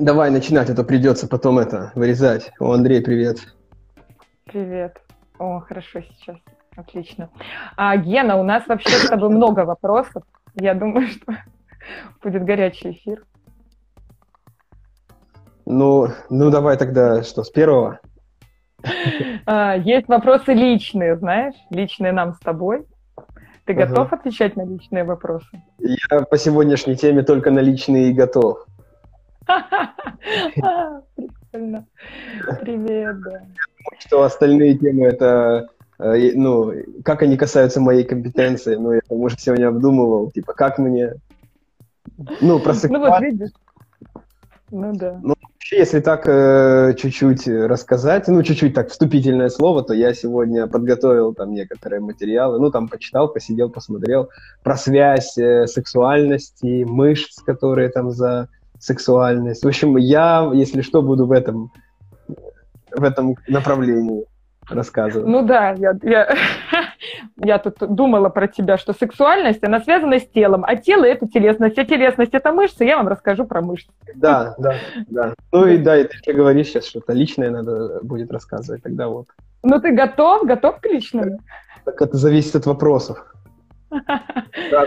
Давай начинать, а то придется потом это вырезать. О, Андрей, привет. Привет. О, хорошо сейчас. Отлично. А, Гена, у нас вообще с тобой много вопросов. Я думаю, что будет горячий эфир. Ну, ну давай тогда что, с первого? А, есть вопросы личные, знаешь, личные нам с тобой. Ты ага. готов отвечать на личные вопросы? Я по сегодняшней теме только на личные и готов. Прикольно. Привет, да. Что остальные темы это э, ну, как они касаются моей компетенции, ну, я, может, сегодня обдумывал, типа, как мне, ну, про Ну, вот видишь. Ну, да. Ну, вообще, если так э, чуть-чуть рассказать, ну, чуть-чуть так вступительное слово, то я сегодня подготовил там некоторые материалы, ну, там почитал, посидел, посмотрел про связь э, сексуальности, мышц, которые там за сексуальность. В общем, я, если что, буду в этом, в этом направлении рассказывать. Ну да, я, я, я тут думала про тебя, что сексуальность, она связана с телом, а тело — это телесность, а телесность — это мышцы, я вам расскажу про мышцы. Да, да, да. Ну и да, и ты говоришь сейчас, что-то личное надо будет рассказывать, тогда вот. Ну ты готов? Готов к личному? Так это зависит от вопросов.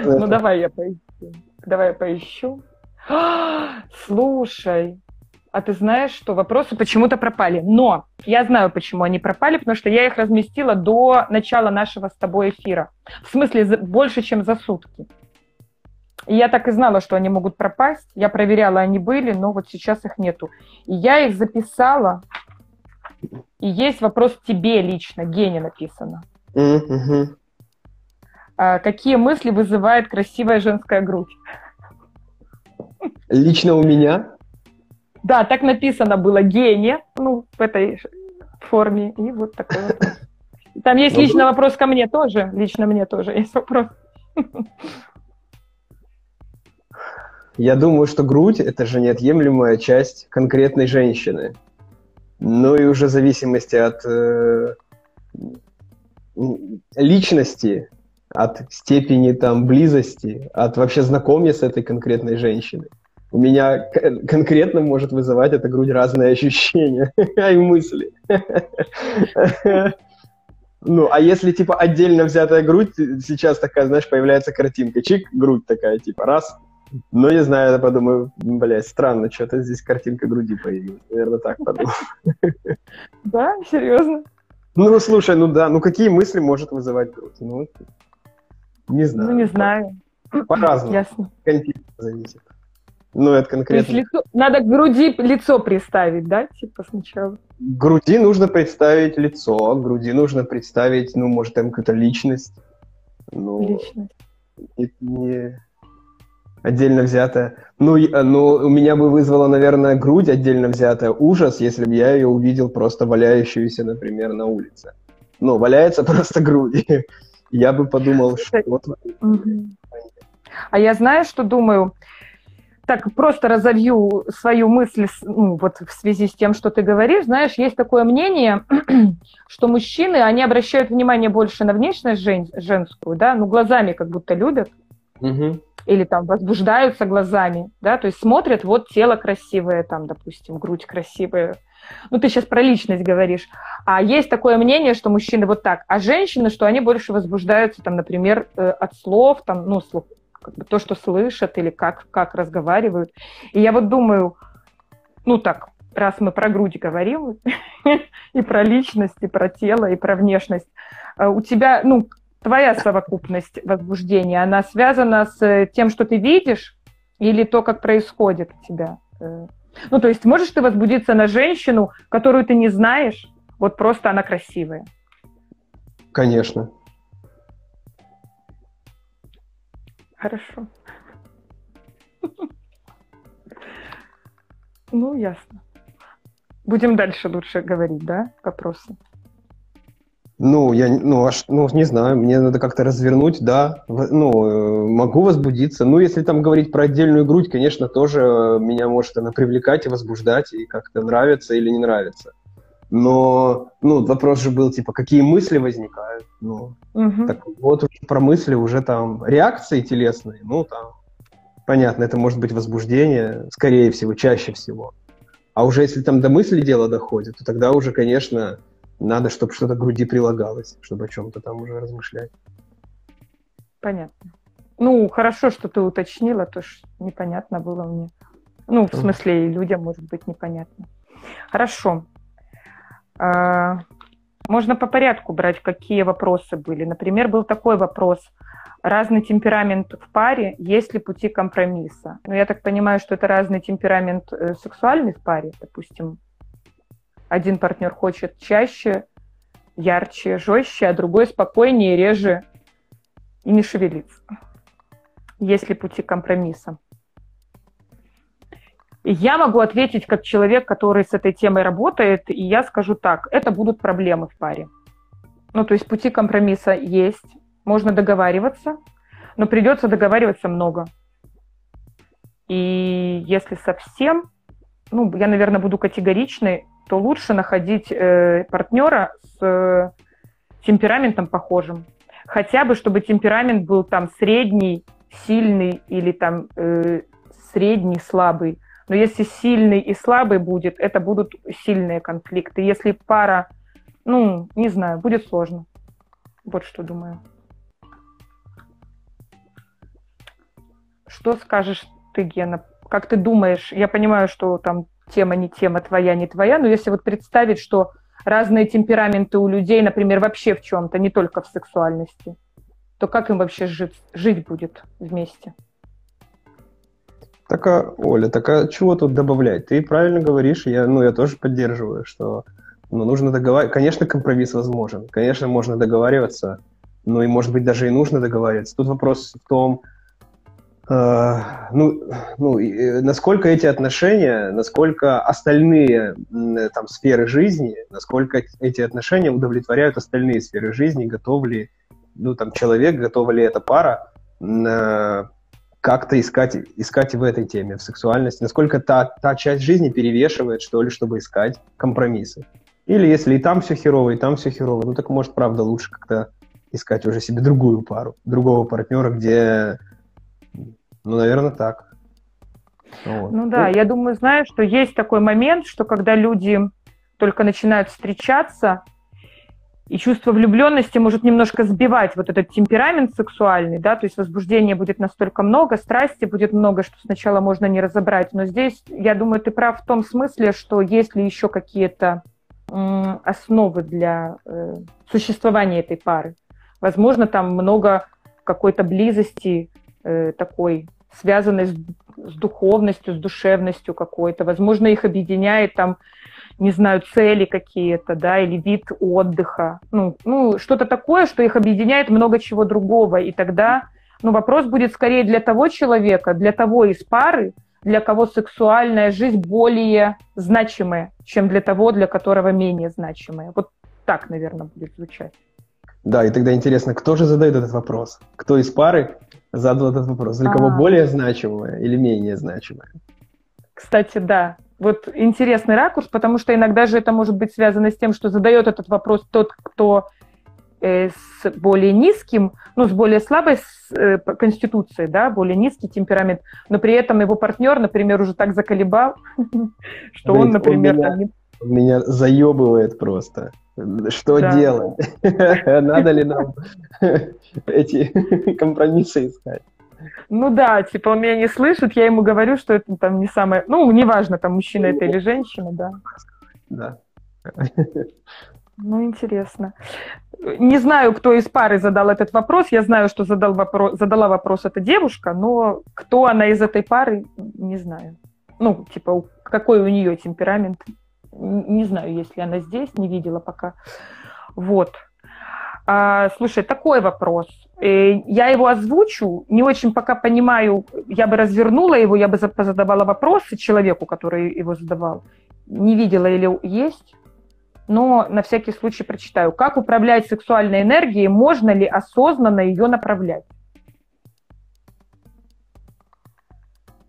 Ну давай я поищу. Давай я поищу. Слушай, а ты знаешь, что вопросы почему-то пропали. Но я знаю, почему они пропали, потому что я их разместила до начала нашего с тобой эфира. В смысле, больше, чем за сутки. И я так и знала, что они могут пропасть. Я проверяла, они были, но вот сейчас их нету. И я их записала. И есть вопрос тебе лично, Гене написано. Mm-hmm. А, какие мысли вызывает красивая женская грудь? Лично у меня? Да, так написано было гения, ну, в этой форме. И вот такой вопрос. Там есть ну, лично вопрос ко мне тоже. Лично мне тоже есть вопрос. Я думаю, что грудь – это же неотъемлемая часть конкретной женщины. Ну и уже в зависимости от э, личности от степени там близости, от вообще знакомья с этой конкретной женщиной. У меня конкретно может вызывать эта грудь разные ощущения и мысли. Ну, а если, типа, отдельно взятая грудь, сейчас такая, знаешь, появляется картинка, чик, грудь такая, типа, раз. Ну, не знаю, я подумаю, блядь, странно, что-то здесь картинка груди появилась. Наверное, так подумал. Да, серьезно? Ну, слушай, ну да, ну какие мысли может вызывать грудь? Ну, не знаю. Ну, не знаю. По-разному. Ясно. Контекст зависит. Ну, это конкретно. лицо, надо к груди лицо представить, да, типа сначала? К груди нужно представить лицо, к груди нужно представить, ну, может, там какую-то личность. Ну, личность. Не, не отдельно взятая. Ну, ну, у меня бы вызвала, наверное, грудь отдельно взятая ужас, если бы я ее увидел просто валяющуюся, например, на улице. Ну, валяется просто грудь я бы подумал, что... А я знаю, что думаю, так просто разовью свою мысль ну, вот в связи с тем, что ты говоришь. Знаешь, есть такое мнение, что мужчины, они обращают внимание больше на внешность жен, женскую, да, ну, глазами как будто любят. Угу. Или там возбуждаются глазами, да, то есть смотрят, вот тело красивое, там, допустим, грудь красивая, ну, ты сейчас про личность говоришь. А есть такое мнение, что мужчины вот так, а женщины, что они больше возбуждаются, там, например, э, от слов, там, ну, слов, как бы то, что слышат или как, как разговаривают. И я вот думаю, ну так, раз мы про грудь говорим, и про личность, и про тело, и про внешность, э, у тебя, ну, твоя совокупность возбуждения, она связана с тем, что ты видишь, или то, как происходит у тебя? Ну, то есть можешь ты возбудиться на женщину, которую ты не знаешь, вот просто она красивая? Конечно. Хорошо. Ну, ясно. Будем дальше лучше говорить, да, вопросы? Ну, я, ну, аж, ну, не знаю, мне надо как-то развернуть, да, ну, э, могу возбудиться. Ну, если там говорить про отдельную грудь, конечно, тоже э, меня может она привлекать и возбуждать, и как-то нравится или не нравится. Но, ну, вопрос же был, типа, какие мысли возникают, ну, угу. так вот про мысли уже там, реакции телесные, ну, там, понятно, это может быть возбуждение, скорее всего, чаще всего. А уже если там до мысли дело доходит, то тогда уже, конечно, надо, чтобы что-то к груди прилагалось, чтобы о чем-то там уже размышлять. Понятно. Ну, хорошо, что ты уточнила, то что непонятно было мне. Ну, в смысле, и людям может быть непонятно. Хорошо. А, можно по порядку брать, какие вопросы были. Например, был такой вопрос. Разный темперамент в паре, есть ли пути компромисса? Ну, я так понимаю, что это разный темперамент э, сексуальный в паре. Допустим, один партнер хочет чаще, ярче, жестче, а другой спокойнее, реже и не шевелится. Есть ли пути компромисса? Я могу ответить как человек, который с этой темой работает, и я скажу так, это будут проблемы в паре. Ну, то есть пути компромисса есть, можно договариваться, но придется договариваться много. И если совсем, ну, я, наверное, буду категоричной, то лучше находить э, партнера с э, темпераментом похожим. Хотя бы, чтобы темперамент был там средний, сильный или там э, средний, слабый. Но если сильный и слабый будет, это будут сильные конфликты. Если пара, ну, не знаю, будет сложно. Вот что думаю. Что скажешь ты, Гена? Как ты думаешь? Я понимаю, что там тема не тема, твоя не твоя, но если вот представить, что разные темпераменты у людей, например, вообще в чем-то, не только в сексуальности, то как им вообще жить, жить будет вместе? Так, а, Оля, так а чего тут добавлять? Ты правильно говоришь, я, ну, я тоже поддерживаю, что ну, нужно договариваться. Конечно, компромисс возможен, конечно, можно договариваться, ну и, может быть, даже и нужно договариваться. Тут вопрос в том, ну, ну, э, насколько эти отношения, насколько остальные э, там сферы жизни, насколько эти отношения удовлетворяют остальные сферы жизни, готов ли, ну, там, человек, готова ли эта пара э, как-то искать, искать в этой теме, в сексуальности, насколько та, та часть жизни перевешивает, что ли, чтобы искать компромиссы. Или если и там все херово, и там все херово, ну так может, правда, лучше как-то искать уже себе другую пару, другого партнера, где, ну, наверное, так. Вот. Ну да, я думаю, знаешь, что есть такой момент, что когда люди только начинают встречаться, и чувство влюбленности может немножко сбивать вот этот темперамент сексуальный, да, то есть возбуждения будет настолько много, страсти будет много, что сначала можно не разобрать. Но здесь, я думаю, ты прав в том смысле, что есть ли еще какие-то основы для э, существования этой пары. Возможно, там много какой-то близости э, такой, связанной с, с духовностью, с душевностью какой-то. Возможно, их объединяет там не знаю, цели какие-то, да, или вид отдыха, ну, ну, что-то такое, что их объединяет много чего другого, и тогда, ну, вопрос будет скорее для того человека, для того из пары, для кого сексуальная жизнь более значимая, чем для того, для которого менее значимая. Вот так, наверное, будет звучать. Да, и тогда интересно, кто же задает этот вопрос? Кто из пары задал этот вопрос? Для кого А-а-а. более значимое или менее значимое? Кстати, да, вот интересный ракурс, потому что иногда же это может быть связано с тем, что задает этот вопрос тот, кто э, с более низким, ну, с более слабой э, конституцией, да, более низкий темперамент, но при этом его партнер, например, уже так заколебал, что он, например... Меня заебывает просто. Что делать? Надо ли нам эти компромиссы искать? Ну да, типа он меня не слышит, я ему говорю, что это там не самое... Ну, неважно, там мужчина это или женщина, да. Да. Ну, интересно. Не знаю, кто из пары задал этот вопрос. Я знаю, что задал вопрос, задала вопрос эта девушка, но кто она из этой пары, не знаю. Ну, типа, какой у нее темперамент. Не знаю, если она здесь, не видела пока. Вот. А, слушай, такой вопрос. Э, я его озвучу, не очень пока понимаю, я бы развернула его, я бы задавала вопросы человеку, который его задавал. Не видела или есть, но на всякий случай прочитаю. Как управлять сексуальной энергией, можно ли осознанно ее направлять?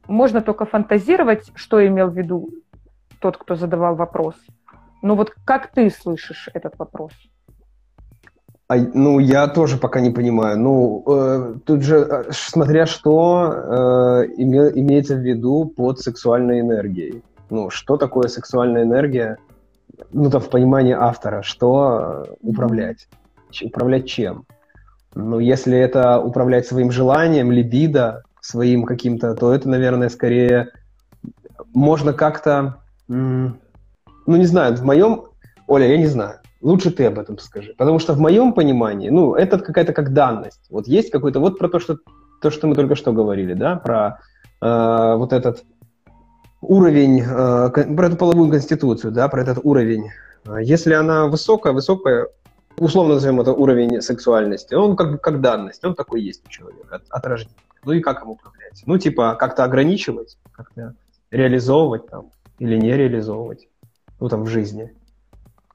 Можно только фантазировать, что имел в виду тот, кто задавал вопрос. Но вот как ты слышишь этот вопрос? А, ну, я тоже пока не понимаю. Ну, э, тут же, э, смотря что э, име, имеется в виду под сексуальной энергией. Ну, что такое сексуальная энергия? Ну, там, в понимании автора, что управлять? Управлять чем? Ну, если это управлять своим желанием, либидо, своим каким-то, то это, наверное, скорее можно как-то, ну, не знаю, в моем, Оля, я не знаю, лучше ты об этом скажи, потому что в моем понимании, ну, это какая-то как данность, вот есть какой-то, вот про то, что, то, что мы только что говорили, да, про э, вот этот уровень, э, про эту половую конституцию, да, про этот уровень. Если она высокая, высокая, условно назовем это уровень сексуальности, он как, как данность, он такой есть у человека от, от рождения. Ну и как им управлять? Ну, типа, как-то ограничивать, как-то реализовывать там или не реализовывать, ну, там, в жизни.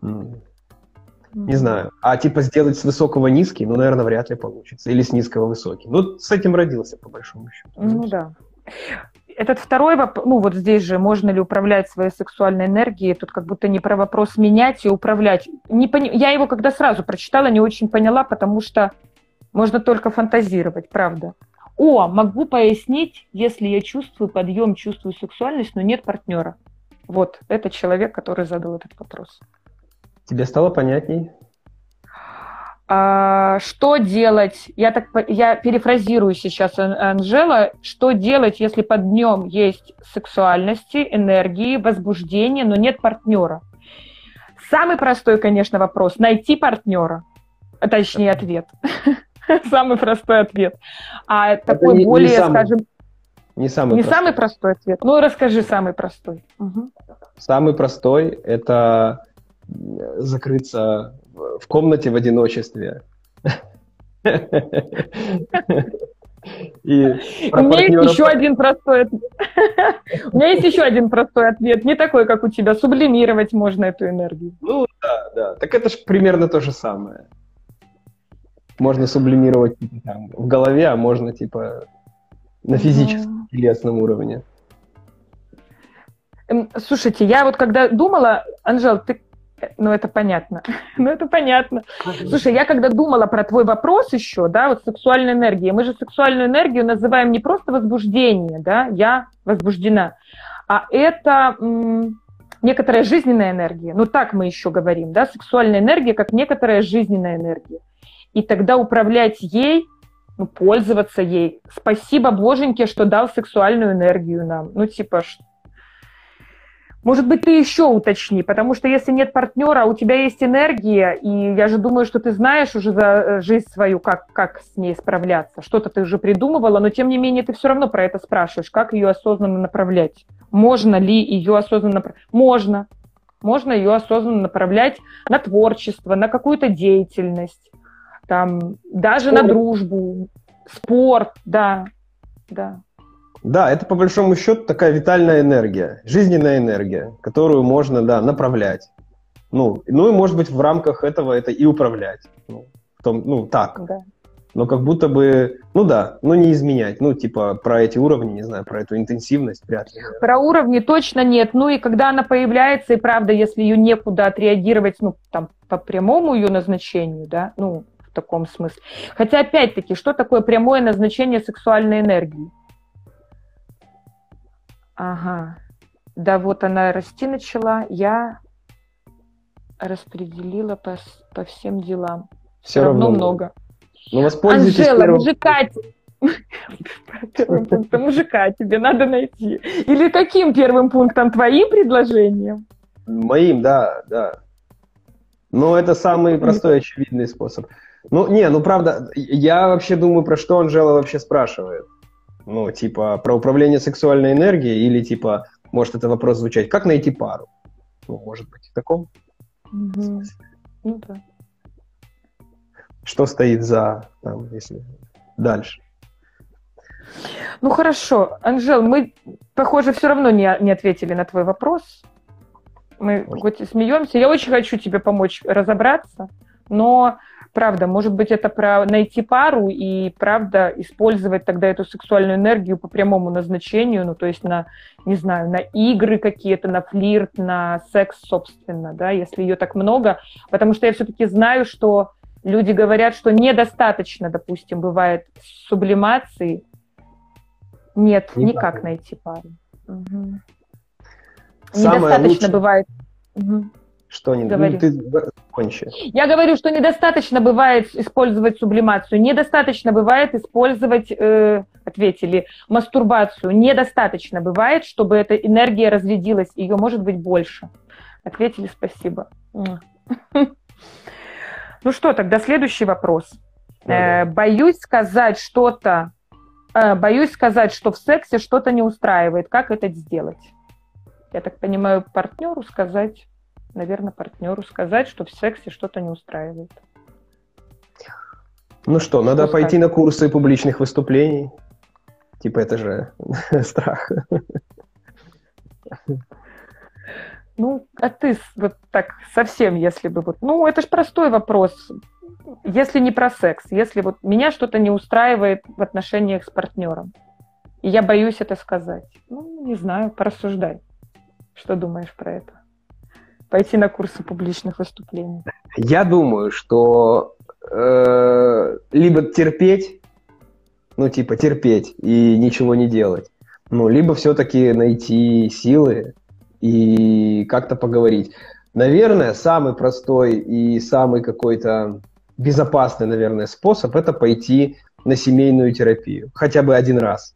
Не знаю. А типа сделать с высокого низкий, ну, наверное, вряд ли получится. Или с низкого высокий. Ну, с этим родился, по большому счету. Ну, да. Этот второй вопрос, ну вот здесь же, можно ли управлять своей сексуальной энергией, тут как будто не про вопрос менять и управлять. Не пони... Я его когда сразу прочитала, не очень поняла, потому что можно только фантазировать, правда. О, могу пояснить, если я чувствую подъем, чувствую сексуальность, но нет партнера. Вот, это человек, который задал этот вопрос. Тебе стало понятней? А, что делать? Я так я перефразирую сейчас Анжела. Что делать, если под днем есть сексуальности, энергии, возбуждение, но нет партнера? Самый простой, конечно, вопрос: найти партнера, точнее ответ. Самый простой ответ. А такой более, скажем... Не самый Не простой. самый простой ответ. Ну, расскажи самый простой. Угу. Самый простой – это закрыться в комнате в одиночестве. И У меня есть еще один простой ответ. У меня есть еще один простой ответ. Не такой, как у тебя. Сублимировать можно эту энергию. Ну да, да. Так это же примерно то же самое можно сублимировать типа, там, в голове, а можно типа на физическом, телесном уровне. Эм, слушайте, я вот когда думала, Анжел, ты ну, это понятно. ну, это понятно. Слушай, я когда думала про твой вопрос еще, да, вот сексуальная энергия, мы же сексуальную энергию называем не просто возбуждение, да, я возбуждена, а это м- некоторая жизненная энергия. Ну, так мы еще говорим, да, сексуальная энергия как некоторая жизненная энергия и тогда управлять ей, ну, пользоваться ей. Спасибо, боженьке, что дал сексуальную энергию нам. Ну, типа, может быть, ты еще уточни, потому что если нет партнера, у тебя есть энергия, и я же думаю, что ты знаешь уже за э, жизнь свою, как, как с ней справляться. Что-то ты уже придумывала, но тем не менее ты все равно про это спрашиваешь, как ее осознанно направлять. Можно ли ее осознанно направлять? Можно. Можно ее осознанно направлять на творчество, на какую-то деятельность там даже спорт. на дружбу, спорт, да, да. Да, это по большому счету такая витальная энергия, жизненная энергия, которую можно, да, направлять. Ну, ну и может быть в рамках этого это и управлять. Ну, в том, ну так. Да. Но как будто бы, ну да, ну не изменять. Ну, типа, про эти уровни, не знаю, про эту интенсивность вряд ли. Про уровни точно нет. Ну и когда она появляется, и правда, если ее некуда отреагировать, ну, там, по прямому ее назначению, да, ну, таком смысле. Хотя, опять-таки, что такое прямое назначение сексуальной энергии? Ага. Да, вот она расти начала, я распределила по, по всем делам. Все равно, равно много. Ну, воспользуйтесь Анжела, первым... мужика... Первым пунктом мужика тебе надо найти. Или каким первым пунктом? Твоим предложением? Моим, да, да. Но это самый простой, очевидный способ. Ну, не, ну правда, я вообще думаю, про что Анжела вообще спрашивает. Ну, типа, про управление сексуальной энергией или, типа, может это вопрос звучать, как найти пару? Ну, может быть, в таком угу. Ну, да. Что стоит за, там, если дальше? Ну, хорошо. Анжел, мы, похоже, все равно не, не ответили на твой вопрос. Мы хоть и смеемся. Я очень хочу тебе помочь разобраться, но правда, может быть, это про найти пару и, правда, использовать тогда эту сексуальную энергию по прямому назначению, ну, то есть на, не знаю, на игры какие-то, на флирт, на секс, собственно, да, если ее так много, потому что я все-таки знаю, что люди говорят, что недостаточно, допустим, бывает сублимации. Нет, никак найти пару. Угу. Недостаточно лучшее... бывает. Угу. Что не говори. Ну, ты кончи. Я говорю, что недостаточно бывает использовать сублимацию, недостаточно бывает использовать, э, ответили, мастурбацию. Недостаточно бывает, чтобы эта энергия разрядилась, ее может быть больше. Ответили, спасибо. Ну что, тогда следующий вопрос. Э, боюсь сказать что-то, э, боюсь сказать, что в сексе что-то не устраивает. Как это сделать? Я так понимаю, партнеру сказать, наверное, партнеру сказать, что в сексе что-то не устраивает. Ну что, надо что пойти сказать? на курсы публичных выступлений. Типа это же страх. Ну, а ты вот так совсем, если бы вот... Ну, это же простой вопрос. Если не про секс, если вот меня что-то не устраивает в отношениях с партнером, и я боюсь это сказать. Ну, не знаю, порассуждай. Что думаешь про это? Пойти на курсы публичных выступлений. Я думаю, что э, либо терпеть, ну, типа терпеть и ничего не делать, ну, либо все-таки найти силы и как-то поговорить. Наверное, самый простой и самый какой-то безопасный, наверное, способ – это пойти на семейную терапию. Хотя бы один раз.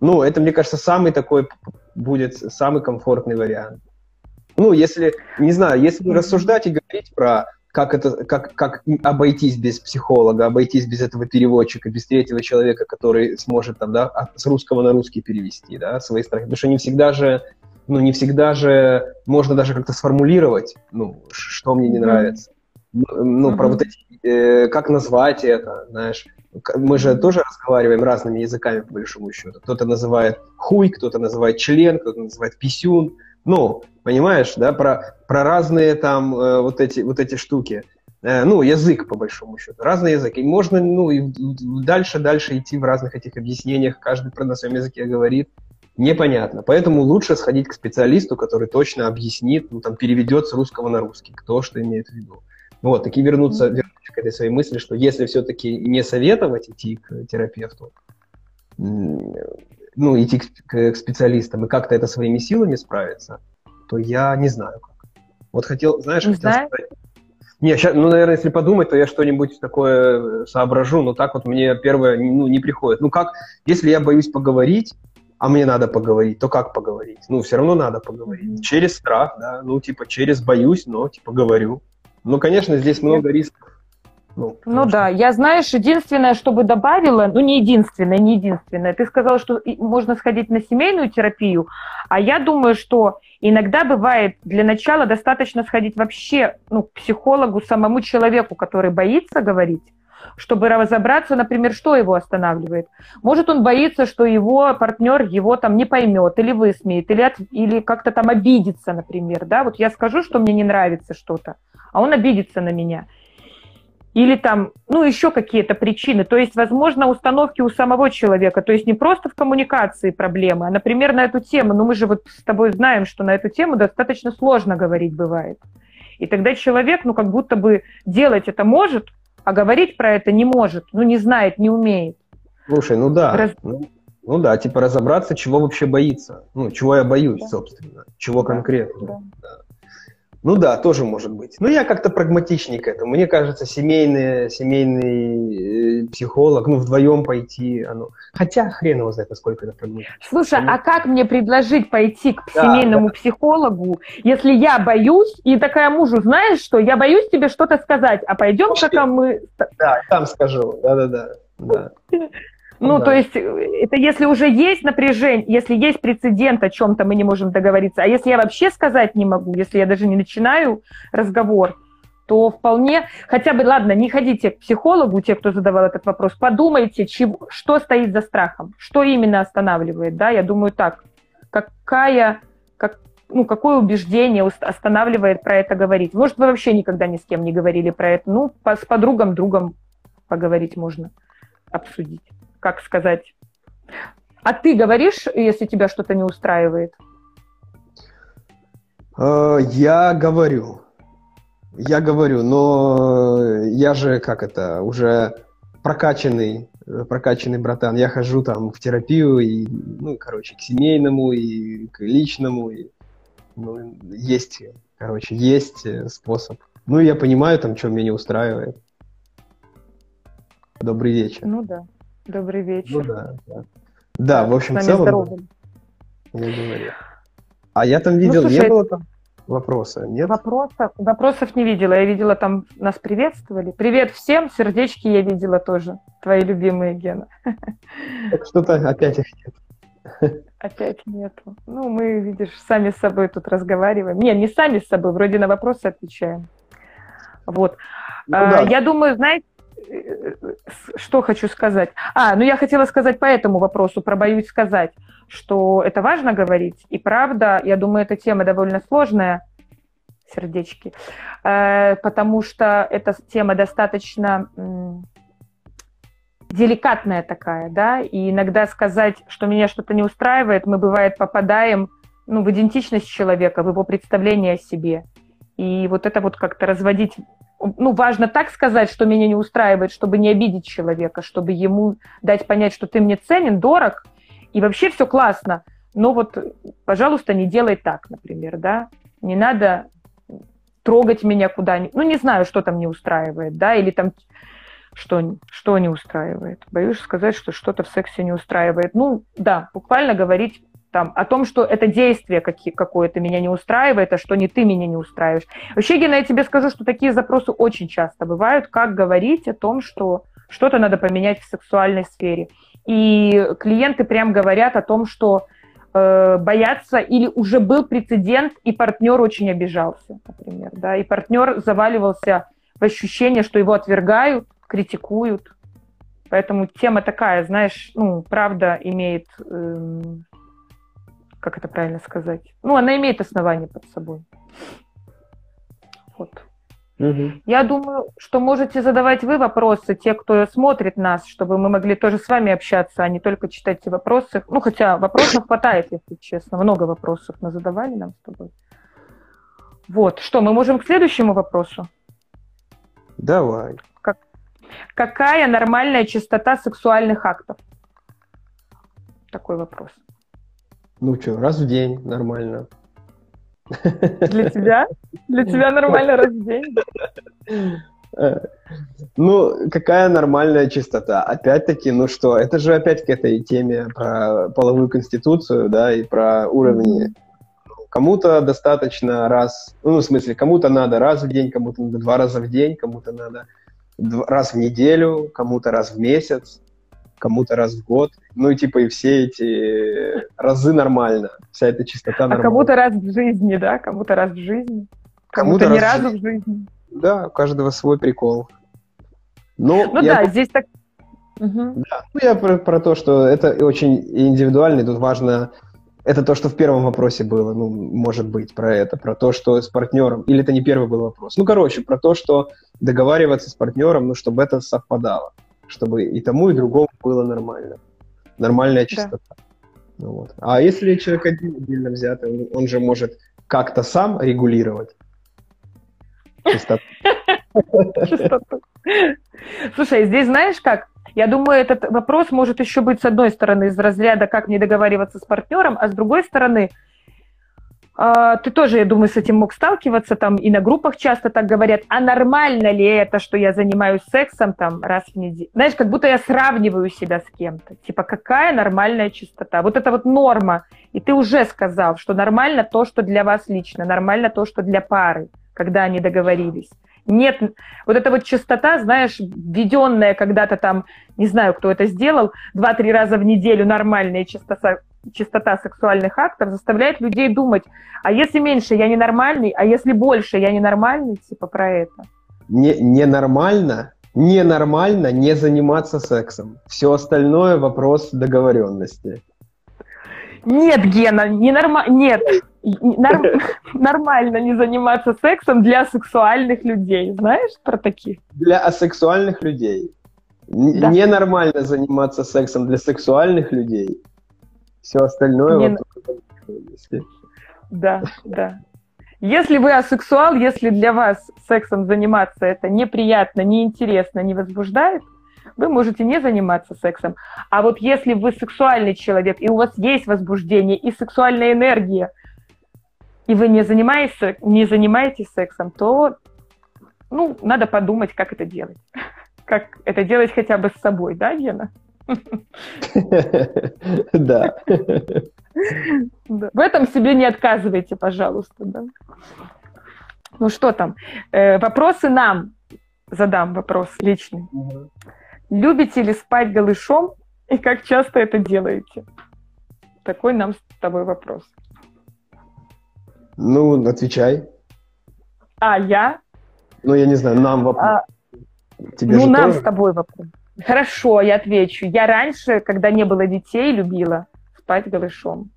Ну, это, мне кажется, самый такой будет самый комфортный вариант. Ну, если, не знаю, если рассуждать и говорить про как это, как, как обойтись без психолога, обойтись без этого переводчика, без третьего человека, который сможет там, да, с русского на русский перевести, да, свои страхи. Потому что не всегда же ну, не всегда же можно даже как-то сформулировать, ну, что мне не нравится. Ну, ну mm-hmm. про вот эти, э, как назвать это, знаешь. Мы же тоже разговариваем разными языками, по большому счету. Кто-то называет хуй, кто-то называет член, кто-то называет писюн. Ну, понимаешь, да, про, про разные там э, вот, эти, вот эти штуки. Э, ну, язык, по большому счету. Разный язык. И можно, ну, и дальше, дальше идти в разных этих объяснениях. Каждый на своем языке говорит непонятно. Поэтому лучше сходить к специалисту, который точно объяснит, ну, там, переведет с русского на русский, кто что имеет в виду. Вот, таки вернуться, вернуться к этой своей мысли, что если все-таки не советовать идти к терапевту, ну, идти к, к, специалистам и как-то это своими силами справиться, то я не знаю как. Вот хотел, знаешь, не хотел знаю. сказать... Не, сейчас, ну, наверное, если подумать, то я что-нибудь такое соображу, но так вот мне первое ну, не приходит. Ну, как, если я боюсь поговорить, а мне надо поговорить, то как поговорить? Ну, все равно надо поговорить. Через страх, да, ну, типа, через боюсь, но, типа, говорю. Ну, конечно, здесь много рисков. Ну, ну да, я, знаешь, единственное, что бы добавила, ну не единственное, не единственное, ты сказала, что можно сходить на семейную терапию, а я думаю, что иногда бывает для начала достаточно сходить вообще ну, к психологу, самому человеку, который боится говорить, чтобы разобраться, например, что его останавливает. Может, он боится, что его партнер его там не поймет или высмеет, или, от, или как-то там обидится, например. Да? Вот я скажу, что мне не нравится что-то, а он обидится на меня. Или там, ну, еще какие-то причины. То есть, возможно, установки у самого человека. То есть не просто в коммуникации проблемы, а, например, на эту тему. Ну, мы же вот с тобой знаем, что на эту тему достаточно сложно говорить бывает. И тогда человек, ну, как будто бы делать это может, а говорить про это не может, ну, не знает, не умеет. Слушай, ну да, Раз... ну, ну да, типа разобраться, чего вообще боится, ну, чего я боюсь, да. собственно, чего да. конкретно. Да. Да. Ну да, тоже может быть. Но я как-то прагматичнее к этому. Мне кажется, семейный, семейный э, психолог, ну, вдвоем пойти, оно... Хотя хрен его знает, насколько это прагматично. Слушай, а как мне предложить пойти к да, семейному да. психологу, если я боюсь, и такая мужу, знаешь что, я боюсь тебе что-то сказать, а пойдем-ка мы... Да, там скажу, да-да-да. Да. Ну, да. то есть, э, это если уже есть напряжение, если есть прецедент о чем-то, мы не можем договориться. А если я вообще сказать не могу, если я даже не начинаю разговор, то вполне, хотя бы, ладно, не ходите к психологу, те, кто задавал этот вопрос, подумайте, чего, что стоит за страхом, что именно останавливает, да, я думаю так, какая, как, ну, какое убеждение останавливает про это говорить. Может, вы вообще никогда ни с кем не говорили про это, ну, по, с подругам, другом поговорить можно, обсудить как сказать. А ты говоришь, если тебя что-то не устраивает? Э, я говорю. Я говорю, но я же, как это, уже прокачанный, прокачанный братан. Я хожу там в терапию, и, ну, короче, к семейному, и к личному, и ну, есть, короче, есть способ. Ну, я понимаю, там, что меня не устраивает. Добрый вечер. Ну да, добрый вечер. Ну да, да. Да, в общем, в целом... Я говорю. А я там видел, ну, слушай, не было там вопроса, нет? Вопросов, вопросов не видела. Я видела, там нас приветствовали. Привет всем, сердечки я видела тоже. Твои любимые, Гена. Так что-то опять их нет. Опять нету. Ну, мы, видишь, сами с собой тут разговариваем. Не, не сами с собой, вроде на вопросы отвечаем. Вот. Ну, а, да. Я думаю, знаете, что хочу сказать? А, ну я хотела сказать по этому вопросу, про боюсь сказать, что это важно говорить. И правда, я думаю, эта тема довольно сложная, сердечки, э, потому что эта тема достаточно деликатная такая, да, и иногда сказать, что меня что-то не устраивает, мы, бывает, попадаем ну, в идентичность человека, в его представление о себе. И вот это вот как-то разводить ну, важно так сказать, что меня не устраивает, чтобы не обидеть человека, чтобы ему дать понять, что ты мне ценен, дорог, и вообще все классно. Но вот, пожалуйста, не делай так, например, да. Не надо трогать меня куда-нибудь. Ну, не знаю, что там не устраивает, да, или там что, что не устраивает. Боюсь сказать, что что-то в сексе не устраивает. Ну, да, буквально говорить там, о том, что это действие какое-то меня не устраивает, а что не ты меня не устраиваешь. Вообще, Гена, я тебе скажу, что такие запросы очень часто бывают, как говорить о том, что что-то надо поменять в сексуальной сфере. И клиенты прям говорят о том, что э, боятся или уже был прецедент, и партнер очень обижался, например, да, и партнер заваливался в ощущение, что его отвергают, критикуют. Поэтому тема такая, знаешь, ну, правда имеет э, как это правильно сказать? Ну, она имеет основание под собой. Вот. Угу. Я думаю, что можете задавать вы вопросы, те, кто смотрит нас, чтобы мы могли тоже с вами общаться, а не только читать эти вопросы. Ну, хотя вопросов хватает, если честно. Много вопросов мы задавали нам с тобой. Вот. Что, мы можем к следующему вопросу? Давай. Как, какая нормальная частота сексуальных актов? Такой вопрос. Ну что, раз в день нормально. Для тебя? Для тебя нормально раз в день? Ну, какая нормальная чистота? Опять-таки, ну что, это же опять к этой теме про половую конституцию, да, и про уровни. Кому-то достаточно раз, ну, в смысле, кому-то надо раз в день, кому-то надо два раза в день, кому-то надо раз в неделю, кому-то раз в месяц кому-то раз в год. Ну и типа и все эти разы нормально, вся эта чистота нормально. А кому-то раз в жизни, да? Кому-то раз в жизни. Кому-то, кому ни раз разу в жизни. Да, у каждого свой прикол. Ну, ну да, здесь так... Угу. Да. Ну, я про, про то, что это очень индивидуально, и тут важно... Это то, что в первом вопросе было, ну, может быть, про это, про то, что с партнером, или это не первый был вопрос. Ну, короче, про то, что договариваться с партнером, ну, чтобы это совпадало чтобы и тому, и другому было нормально. Нормальная чистота. Да. Ну, вот. А если человек один отдельно взятый, он, он же может как-то сам регулировать чистоту. Слушай, здесь знаешь как? Я думаю, этот вопрос может еще быть с одной стороны из разряда, как не договариваться с партнером, а с другой стороны, ты тоже, я думаю, с этим мог сталкиваться, там и на группах часто так говорят, а нормально ли это, что я занимаюсь сексом там раз в неделю? Знаешь, как будто я сравниваю себя с кем-то. Типа, какая нормальная чистота? Вот это вот норма. И ты уже сказал, что нормально то, что для вас лично, нормально то, что для пары, когда они договорились. Нет, вот эта вот частота, знаешь, введенная когда-то там, не знаю, кто это сделал, два-три раза в неделю нормальная частота, частота сексуальных актов заставляет людей думать, а если меньше, я ненормальный, а если больше, я ненормальный, типа про это. Не, ненормально, ненормально не заниматься сексом. Все остальное вопрос договоренности. Нет, Гена, не норма... нет, норм... нормально не заниматься сексом для сексуальных людей. Знаешь про таких? Для асексуальных людей. Да. Ненормально заниматься сексом для сексуальных людей. Все остальное... Не... Вот, да, да. Если вы асексуал, если для вас сексом заниматься это неприятно, неинтересно, не возбуждает, вы можете не заниматься сексом. А вот если вы сексуальный человек, и у вас есть возбуждение и сексуальная энергия, и вы не занимаетесь, не занимаетесь сексом, то ну, надо подумать, как это делать. Как это делать хотя бы с собой, да, Гена? Да. В этом себе не отказывайте, пожалуйста. Да. Ну что там? Э, вопросы нам. Задам вопрос личный. Любите ли спать голышом и как часто это делаете? Такой нам с тобой вопрос. Ну, отвечай. А, я? Ну, я не знаю, нам вопрос. А, Тебе ну, нам тоже? с тобой вопрос. Хорошо, я отвечу. Я раньше, когда не было детей, любила спать голышом.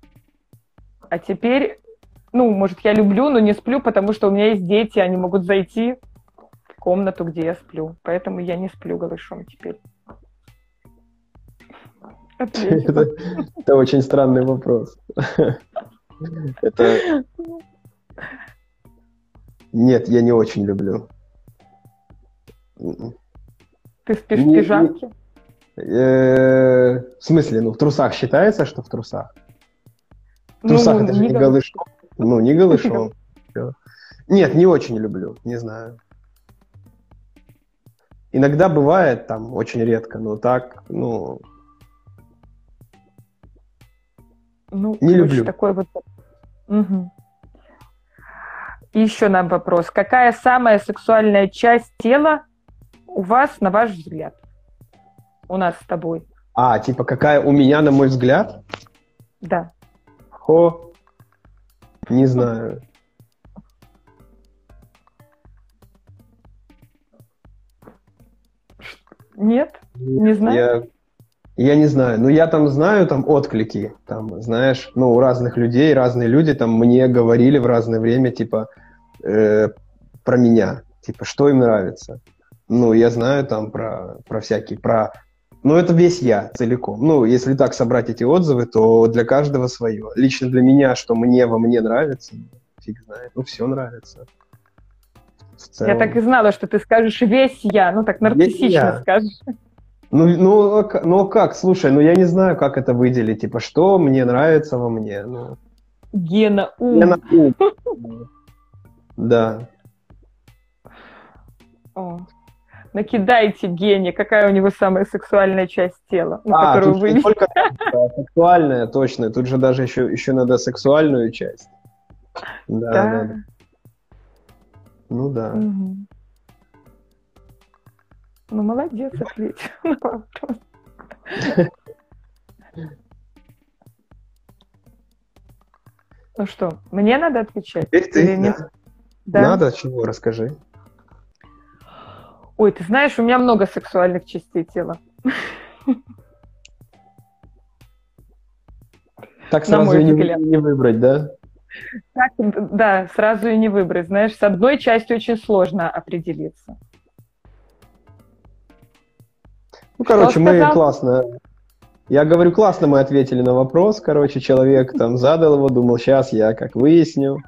А теперь, ну, может, я люблю, но не сплю, потому что у меня есть дети, они могут зайти в комнату, где я сплю. Поэтому я не сплю голышом теперь. Это, это очень странный вопрос. Это... Нет, я не очень люблю. Ты спишь в пижамке? Э, в смысле, ну в трусах считается, что в трусах? В трусах ну, это же не голышом. Ну, не голышом. Нет, не очень люблю, не знаю. Иногда бывает, там, очень редко, но так, ну... Ну, не люблю. Такой вот... Угу. И еще нам вопрос. Какая самая сексуальная часть тела у вас, на ваш взгляд? У нас с тобой. А, типа какая у меня, на мой взгляд? Да. Хо. Не знаю. Нет? Не знаю. Я, я не знаю. Ну, я там знаю там отклики. Там, знаешь, ну, у разных людей, разные люди там мне говорили в разное время, типа, э, про меня. Типа, что им нравится. Ну, я знаю там про, про всякие, про... Ну, это весь я целиком. Ну, если так собрать эти отзывы, то для каждого свое. Лично для меня, что мне во мне нравится, фиг знает. Ну, все нравится. Я так и знала, что ты скажешь весь я. Ну, так нарциссично скажешь. Ну, ну, а ну а как, слушай, ну я не знаю, как это выделить. Типа, что мне нравится во мне. Ну. Гена ум. Гена ум. Да. О. Накидайте Гене, какая у него самая сексуальная часть тела, ну, а, которую вы не только сексуальная, точно. Тут же даже еще, еще надо сексуальную часть. Да, да. да. Ну да. Угу. Ну, молодец, ответил на вопрос. Ну что, мне надо отвечать? Эх ты, Или нет? Да. Надо, чего, расскажи. Ой, ты знаешь, у меня много сексуальных частей тела. Так сразу и не, не выбрать, да? Так, да, сразу и не выбрать. Знаешь, с одной частью очень сложно определиться. Ну, короче, мы классно. Я говорю, классно мы ответили на вопрос. Короче, человек там задал его, думал, сейчас я как выясню.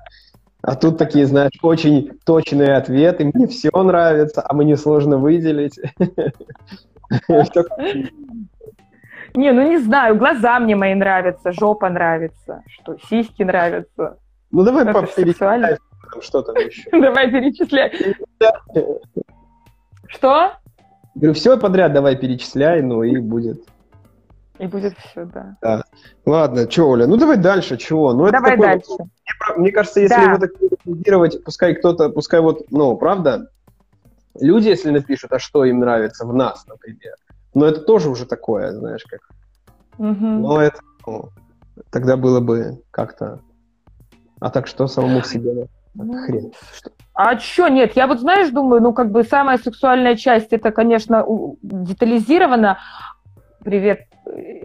А тут такие, знаешь, очень точные ответы. Мне все нравится, а мне сложно выделить. Не, ну не знаю, глаза мне мои нравятся, жопа нравится, что сиськи нравятся. Ну давай перечисляй, что там еще. Давай перечисляй. Что? Говорю, все подряд давай перечисляй, ну и будет. И будет все, да. да. Ладно, что, Оля, ну давай дальше, чего? Ну, это давай такой, дальше. Мне, мне кажется, если да. его так рекомендировать, пускай кто-то, пускай вот, ну, правда, люди, если напишут, а что им нравится в нас, например, но это тоже уже такое, знаешь, как. Угу. Но это, ну, тогда было бы как-то... А так что самому себе? Ну, хрен. А что, нет, я вот, знаешь, думаю, ну, как бы самая сексуальная часть, это, конечно, детализировано. Привет,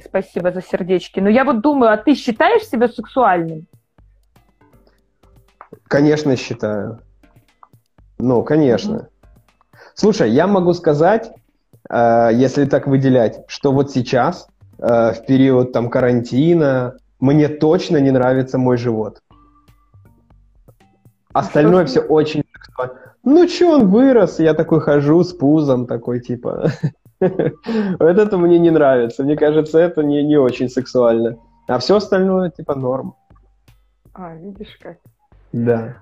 спасибо за сердечки. Но я вот думаю, а ты считаешь себя сексуальным? Конечно, считаю. Ну, конечно. Mm-hmm. Слушай, я могу сказать, э, если так выделять, что вот сейчас, э, в период там карантина, мне точно не нравится мой живот. Остальное все очень Ну, что он вырос, я такой хожу с пузом, такой типа... Вот это мне не нравится. Мне кажется, это не, не очень сексуально. А все остальное, типа, норм. А, видишь как. Да.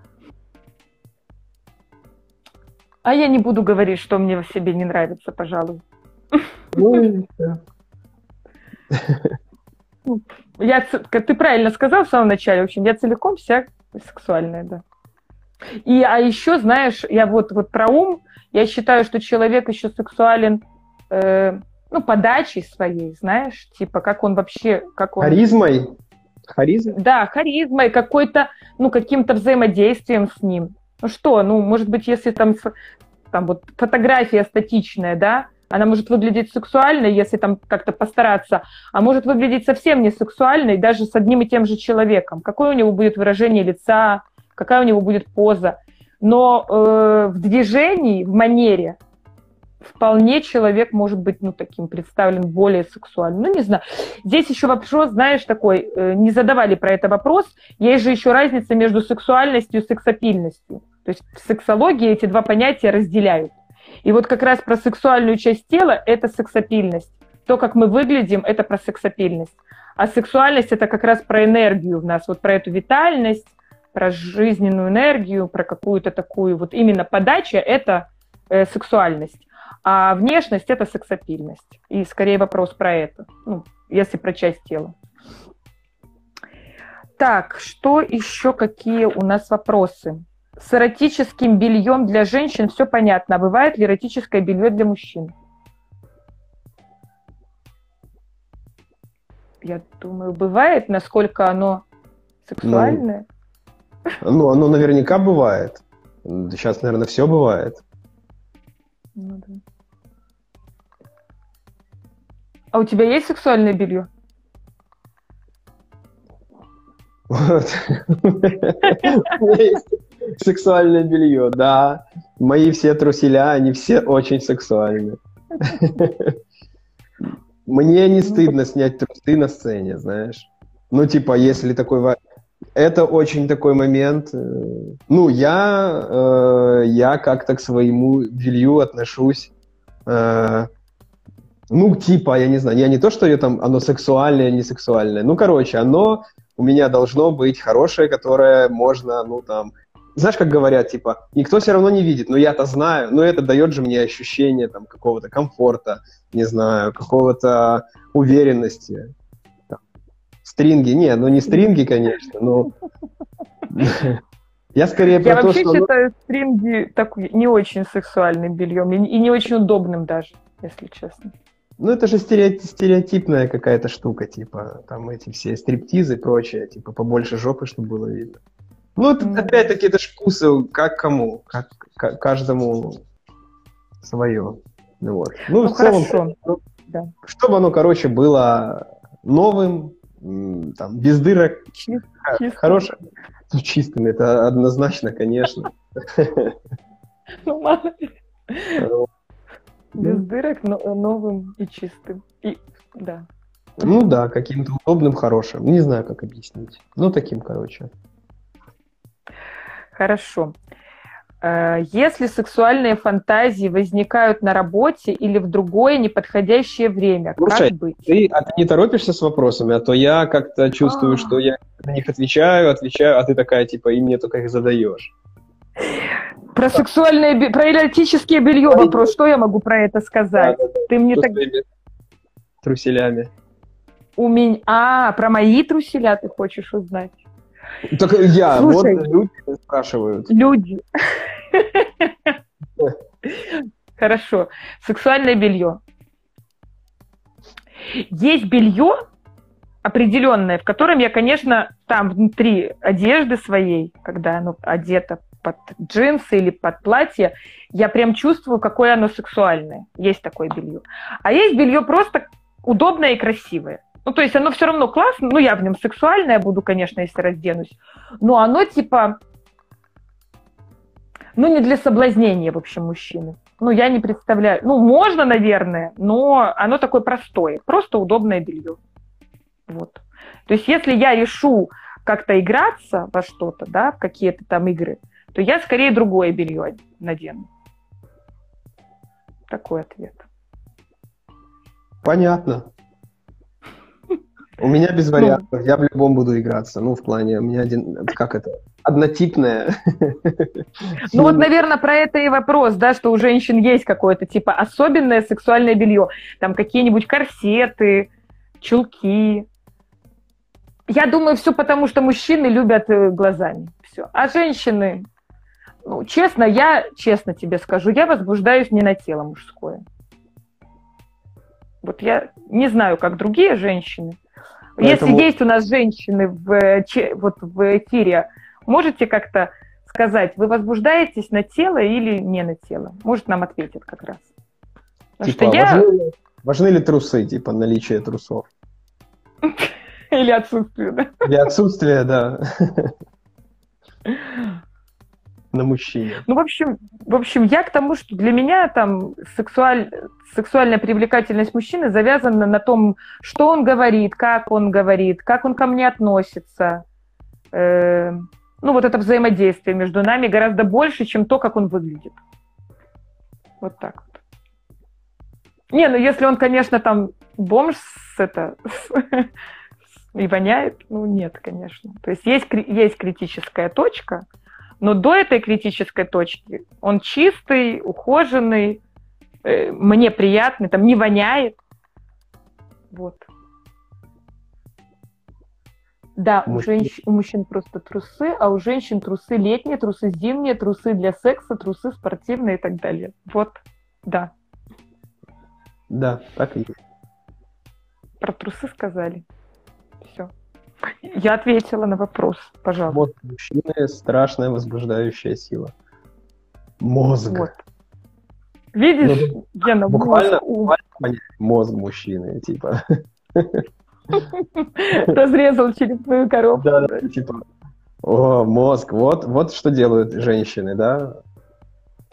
А я не буду говорить, что мне в себе не нравится, пожалуй. Ну, ну я, ты правильно сказал в самом начале, в общем, я целиком вся сексуальная, да. И, а еще, знаешь, я вот, вот про ум, я считаю, что человек еще сексуален, э, ну, подачей своей, знаешь, типа, как он вообще, как он... Харизмой? Харизмой? Да, харизмой, какой-то, ну, каким-то взаимодействием с ним. Ну что, ну, может быть, если там, там вот фотография статичная, да, она может выглядеть сексуально, если там как-то постараться, а может выглядеть совсем не сексуальной, даже с одним и тем же человеком. Какое у него будет выражение лица, какая у него будет поза. Но э, в движении, в манере вполне человек может быть, ну, таким представлен более сексуальным. Ну, не знаю. Здесь еще вопрос, знаешь, такой, э, не задавали про это вопрос, есть же еще разница между сексуальностью и сексапильностью. То есть в сексологии эти два понятия разделяют. И вот как раз про сексуальную часть тела – это сексапильность. То, как мы выглядим, это про сексапильность. А сексуальность – это как раз про энергию в нас, вот про эту витальность, про жизненную энергию, про какую-то такую вот именно подача – это э, сексуальность. А внешность – это сексапильность. И скорее вопрос про это, ну, если про часть тела. Так, что еще, какие у нас вопросы? С эротическим бельем для женщин все понятно. А бывает ли эротическое белье для мужчин? Я думаю, бывает, насколько оно сексуальное. Ну, ну оно наверняка бывает. Сейчас, наверное, все бывает. Ну, да. А у тебя есть сексуальное белье? Вот. Сексуальное белье, да. Мои все труселя, они все очень сексуальны. Мне не стыдно снять трусы на сцене, знаешь. Ну, типа, если такой... Это очень такой момент. Э, ну, я, э, я как-то к своему белью отношусь э, ну, типа, я не знаю, я не то, что я там, оно сексуальное, не сексуальное. Ну, короче, оно у меня должно быть хорошее, которое можно, ну, там, знаешь, как говорят, типа, никто все равно не видит, но я-то знаю, но это дает же мне ощущение там какого-то комфорта, не знаю, какого-то уверенности. Там, стринги, не, ну не стринги, конечно, но я скорее про Я вообще считаю стринги так, не очень сексуальным бельем и не очень удобным даже, если честно. Ну, это же стереотипная какая-то штука, типа, там эти все стриптизы и прочее, типа, побольше жопы, чтобы было видно. Ну, это, опять-таки, это ж вкусы, как кому, как, как каждому свое. Ну, вот. ну, ну в целом, хорошо. Ну, да. чтобы оно, короче, было новым, там, без дырок, Чист, хорошим, ну, чистым, это однозначно, конечно. Ну, мало без ну. дырок, но новым и чистым. И, да. Ну да, каким-то удобным, хорошим. Не знаю, как объяснить. Ну, таким, короче. Хорошо. Э, если сексуальные фантазии возникают на работе или в другое неподходящее время, Слушай, как быть? Ты, а ты не торопишься с вопросами, а то я как-то чувствую, А-а-а. что я на них отвечаю, отвечаю, а ты такая, типа, и мне только их задаешь. Про сексуальное, про эротическое белье вопрос. Что я могу про это сказать? Да, да, да. Ты мне так... Труселями. У меня... А, про мои труселя ты хочешь узнать? Так я, Слушай, вот люди спрашивают. Люди. Хорошо. Сексуальное белье. Есть белье определенное, в котором я, конечно, там внутри одежды своей, когда оно одето под джинсы или под платье, я прям чувствую, какое оно сексуальное. Есть такое белье. А есть белье просто удобное и красивое. Ну, то есть оно все равно классно, ну, я в нем сексуальная буду, конечно, если разденусь, но оно типа, ну, не для соблазнения, в общем, мужчины. Ну, я не представляю. Ну, можно, наверное, но оно такое простое, просто удобное белье. Вот. То есть если я решу как-то играться во что-то, да, в какие-то там игры, то я скорее другое белье надену. Такой ответ. Понятно. У меня без ну. вариантов, я в любом буду играться. Ну, в плане, у меня один, как это, однотипное. Ну вот, наверное, про это и вопрос, да, что у женщин есть какое-то типа особенное сексуальное белье, там какие-нибудь корсеты, чулки. Я думаю, все потому, что мужчины любят э, глазами. Все. А женщины, ну, честно, я честно тебе скажу, я возбуждаюсь не на тело мужское. Вот я не знаю, как другие женщины. Поэтому... Если есть у нас женщины в, э, вот в эфире, можете как-то сказать, вы возбуждаетесь на тело или не на тело? Может, нам ответят как раз. Потому типа, я... важны, важны ли трусы, типа наличие трусов? Или отсутствие, да? Или отсутствие, да. На мужчине. Ну, в общем, в общем, я к тому, что для меня там сексуаль... сексуальная привлекательность мужчины завязана на том, что он говорит, как он говорит, как он ко мне относится. Э... Ну, вот это взаимодействие между нами гораздо больше, чем то, как он выглядит. Вот так вот. Не, ну если он, конечно, там бомж с это и воняет, ну нет, конечно. То есть есть, есть критическая точка, но до этой критической точки он чистый, ухоженный, э, мне приятный, там не воняет. Вот. Да, у, женщ... у мужчин просто трусы, а у женщин трусы летние, трусы зимние, трусы для секса, трусы спортивные и так далее. Вот, да. Да, так и есть. Про трусы сказали. Все. Я ответила на вопрос, пожалуйста. Вот, мужчины страшная возбуждающая сила. Мозг. Вот. Видишь, ну, Гена, буквально, мозг, буквально мозг мужчины, типа. Разрезал черепную коробку. Да, да, типа. О, мозг. Вот, вот что делают женщины, да?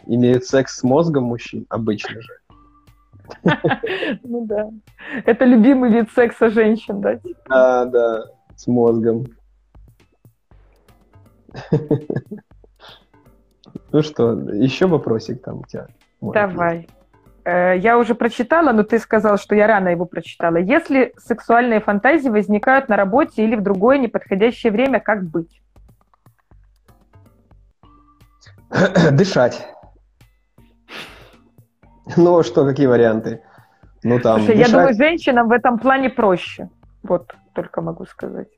Имеют секс с мозгом мужчин, обычно же. Ну да. Это любимый вид секса женщин, да? Да, да с мозгом. Ну что, еще вопросик там у тебя? Давай. Э, я уже прочитала, но ты сказал, что я рано его прочитала. Если сексуальные фантазии возникают на работе или в другое неподходящее время, как быть? Дышать. Ну что, какие варианты? Ну там. Слушай, дышать... я думаю, женщинам в этом плане проще. Вот только могу сказать.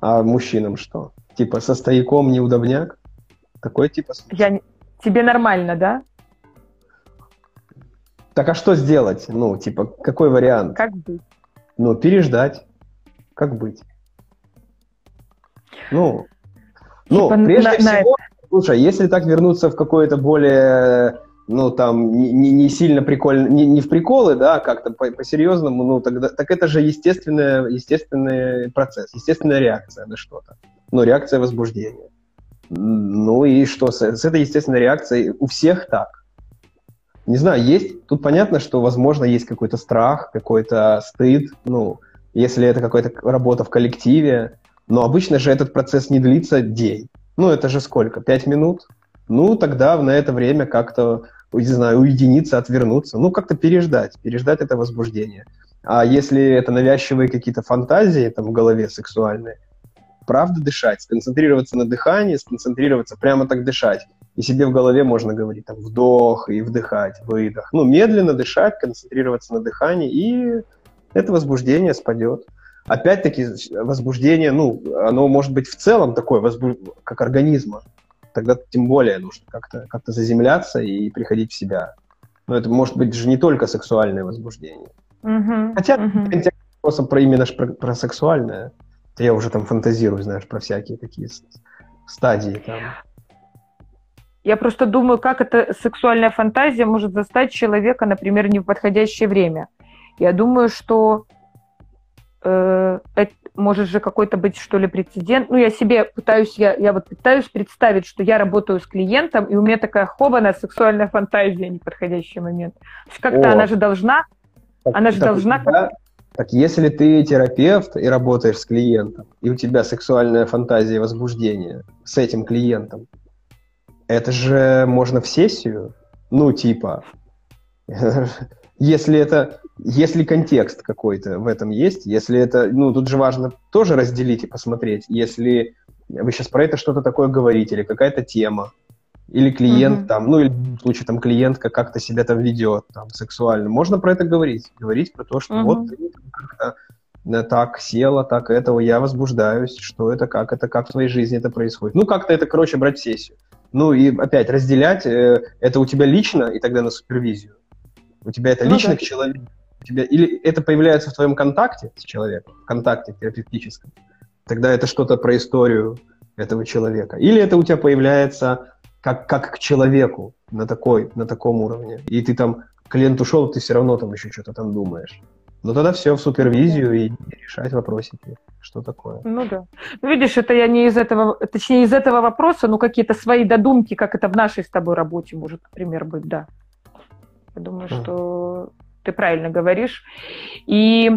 А мужчинам что? Типа со стояком неудобняк? Такой типа? Я... Тебе нормально, да? Так а что сделать? Ну, типа, какой вариант? Как быть? Ну, переждать. Как быть? Ну, ну типа прежде на, всего, на... слушай, если так вернуться в какое-то более ну, там, не, не сильно прикольно, не, не в приколы, да, как-то по-серьезному, ну, тогда, так это же естественный, естественный процесс, естественная реакция на что-то. Ну, реакция возбуждения. Ну и что, с, с этой естественной реакцией у всех так. Не знаю, есть, тут понятно, что, возможно, есть какой-то страх, какой-то стыд, ну, если это какая-то работа в коллективе, но обычно же этот процесс не длится день. Ну, это же сколько? Пять минут? Ну, тогда на это время как-то не знаю, уединиться, отвернуться, ну, как-то переждать, переждать это возбуждение. А если это навязчивые какие-то фантазии там в голове сексуальные, правда дышать, сконцентрироваться на дыхании, сконцентрироваться, прямо так дышать. И себе в голове можно говорить там вдох и вдыхать, выдох. Ну, медленно дышать, концентрироваться на дыхании, и это возбуждение спадет. Опять-таки, возбуждение, ну, оно может быть в целом такое, возбуж... как организма тогда тем более нужно как-то как заземляться и приходить в себя. Но это может быть же не только сексуальное возбуждение. Uh-huh, Хотя uh-huh. вопросом про именно про, про сексуальное, я уже там фантазирую, знаешь, про всякие такие стадии там. Я просто думаю, как эта сексуальная фантазия может застать человека, например, не в подходящее время. Я думаю, что э, может же какой-то быть, что ли, прецедент. Ну, я себе пытаюсь, я, я вот пытаюсь представить, что я работаю с клиентом, и у меня такая хобана сексуальная фантазия, неподходящий момент. Как-то она же должна, так, она же так, должна... Да, так если ты терапевт и работаешь с клиентом, и у тебя сексуальная фантазия и возбуждение с этим клиентом, это же можно в сессию? Ну, типа, если это, если контекст какой-то в этом есть, если это, ну, тут же важно тоже разделить и посмотреть, если вы сейчас про это что-то такое говорите, или какая-то тема, или клиент mm-hmm. там, ну, или в случае там клиентка как-то себя там ведет, там, сексуально, можно про это говорить, говорить про то, что mm-hmm. вот ты как-то э, так села, так этого, я возбуждаюсь, что это, как это, как в твоей жизни это происходит. Ну, как-то это, короче, брать сессию. Ну, и опять разделять, э, это у тебя лично, и тогда на супервизию. У тебя это ну, лично да. к человеку. У тебя, или это появляется в твоем контакте с человеком, в контакте терапевтическом, тогда это что-то про историю этого человека. Или это у тебя появляется как, как к человеку на, такой, на таком уровне. И ты там, клиент ушел, ты все равно там еще что-то там думаешь. Ну тогда все в супервизию и решать вопросики. Что такое? Ну да. Ну, видишь, это я не из этого, точнее, из этого вопроса, ну, какие-то свои додумки, как это в нашей с тобой работе может, например, быть, да. Я думаю, mm. что ты правильно говоришь. И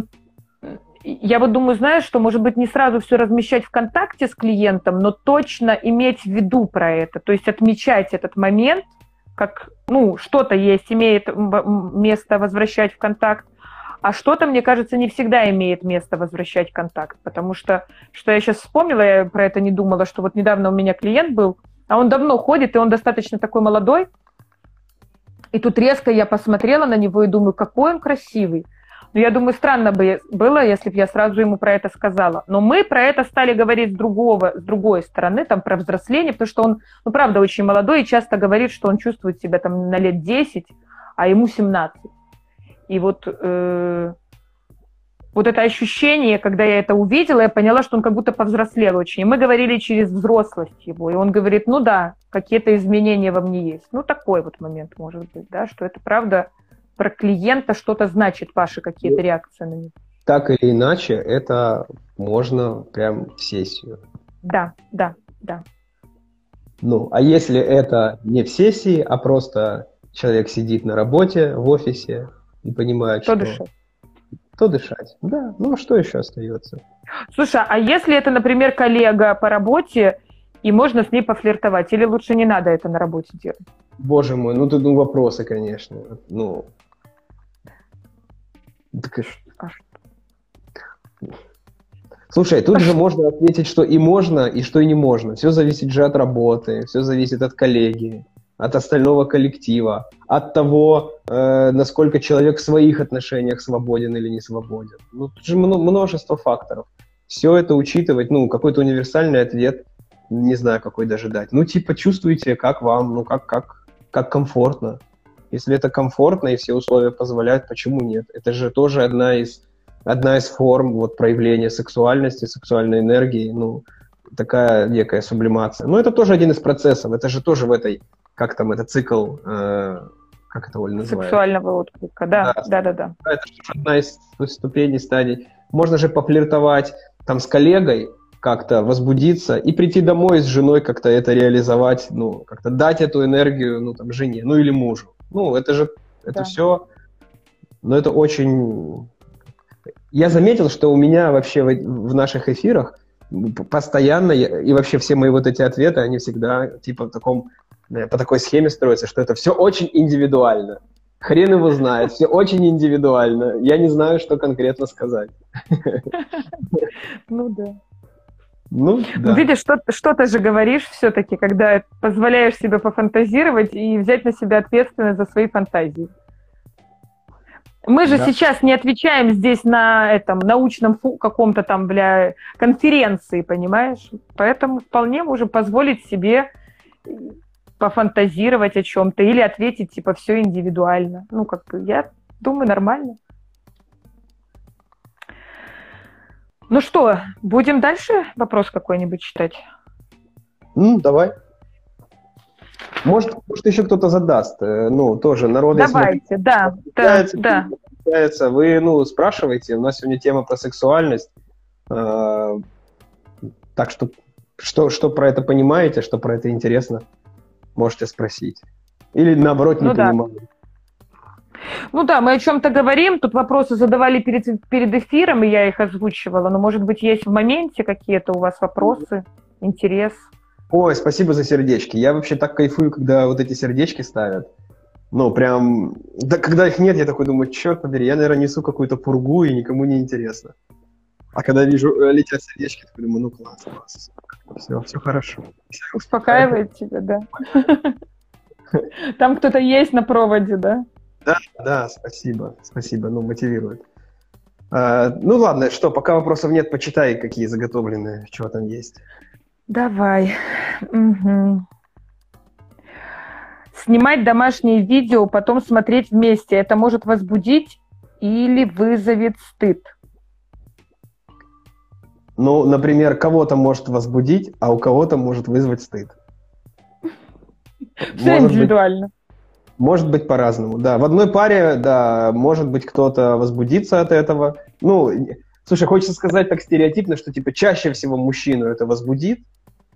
я вот думаю, знаешь, что, может быть, не сразу все размещать в контакте с клиентом, но точно иметь в виду про это, то есть отмечать этот момент, как, ну, что-то есть, имеет место возвращать в контакт, а что-то, мне кажется, не всегда имеет место возвращать контакт, потому что, что я сейчас вспомнила, я про это не думала, что вот недавно у меня клиент был, а он давно ходит, и он достаточно такой молодой, и тут резко я посмотрела на него и думаю, какой он красивый. Но я думаю, странно бы было, если бы я сразу ему про это сказала. Но мы про это стали говорить с, другого, с другой стороны, там, про взросление, потому что он, ну, правда, очень молодой и часто говорит, что он чувствует себя там на лет 10, а ему 17. И вот, э, вот это ощущение, когда я это увидела, я поняла, что он как будто повзрослел очень. И мы говорили через взрослость его. И он говорит, ну да, какие-то изменения во мне есть. Ну, такой вот момент может быть, да, что это правда про клиента что-то значит, ваши какие-то реакции на него. Так или иначе, это можно прям в сессию. Да, да, да. Ну, а если это не в сессии, а просто человек сидит на работе в офисе и понимает, то что... дышать. То дышать, да. Ну, а что еще остается? Слушай, а если это, например, коллега по работе, и можно с ней пофлиртовать, или лучше не надо это на работе делать? Боже мой, ну тут ну, вопросы, конечно. Ну, так, а Слушай, тут же можно ответить, что и можно, и что и не можно. Все зависит же от работы, все зависит от коллеги, от остального коллектива, от того, э, насколько человек в своих отношениях свободен или не свободен. Ну, тут же множество факторов. Все это учитывать, ну, какой-то универсальный ответ, не знаю, какой даже дать. Ну, типа, чувствуете, как вам, ну, как, как, как комфортно. Если это комфортно и все условия позволяют, почему нет? Это же тоже одна из, одна из форм вот, проявления сексуальности, сексуальной энергии, ну, такая некая сублимация. Но это тоже один из процессов, это же тоже в этой, как там, это цикл, э, как это Оля называется? Сексуального отклика, да, да, да, да. да. Это одна из ступеней, стадий. Можно же пофлиртовать там с коллегой, как-то возбудиться и прийти домой с женой как-то это реализовать, ну, как-то дать эту энергию, ну, там, жене, ну, или мужу. Ну, это же, это да. все, но это очень... Я заметил, что у меня вообще в, в наших эфирах постоянно, и вообще все мои вот эти ответы, они всегда типа в таком, по такой схеме строятся, что это все очень индивидуально. Хрен его знает, все очень индивидуально. Я не знаю, что конкретно сказать. Ну да. Ну, да. Видишь, что, что ты же говоришь все-таки, когда позволяешь себе пофантазировать и взять на себя ответственность за свои фантазии. Мы же да. сейчас не отвечаем здесь на этом научном каком-то там, бля, конференции, понимаешь? Поэтому вполне можем позволить себе пофантазировать о чем-то или ответить, типа, все индивидуально. Ну, как бы, я думаю, нормально. Ну что, будем дальше вопрос какой-нибудь читать? Ну, давай. Может, может еще кто-то задаст. Э, ну, тоже народы... Давайте, смотрите, да, да, да. Получается, вы, ну, спрашиваете. У нас сегодня тема про сексуальность. Э, так что, что, что про это понимаете, что про это интересно, можете спросить. Или, наоборот, не ну, понимаете. Да. Ну да, мы о чем-то говорим, тут вопросы задавали перед, перед эфиром, и я их озвучивала, но, может быть, есть в моменте какие-то у вас вопросы, интерес? Ой, спасибо за сердечки. Я вообще так кайфую, когда вот эти сердечки ставят. Ну, прям, да, когда их нет, я такой думаю, черт побери, я, наверное, несу какую-то пургу, и никому не интересно. А когда вижу, э, летят сердечки, то думаю, ну класс, класс. Все, все хорошо. Успокаивает тебя, да. Там кто-то есть на проводе, да? Да, да, спасибо, спасибо, ну, мотивирует. А, ну ладно, что, пока вопросов нет, почитай, какие заготовленные, что там есть. Давай. Угу. Снимать домашнее видео, потом смотреть вместе, это может возбудить или вызовет стыд? Ну, например, кого-то может возбудить, а у кого-то может вызвать стыд. Все индивидуально. Быть, может быть по-разному, да. В одной паре, да, может быть кто-то возбудится от этого. Ну, слушай, хочется сказать так стереотипно, что типа чаще всего мужчину это возбудит.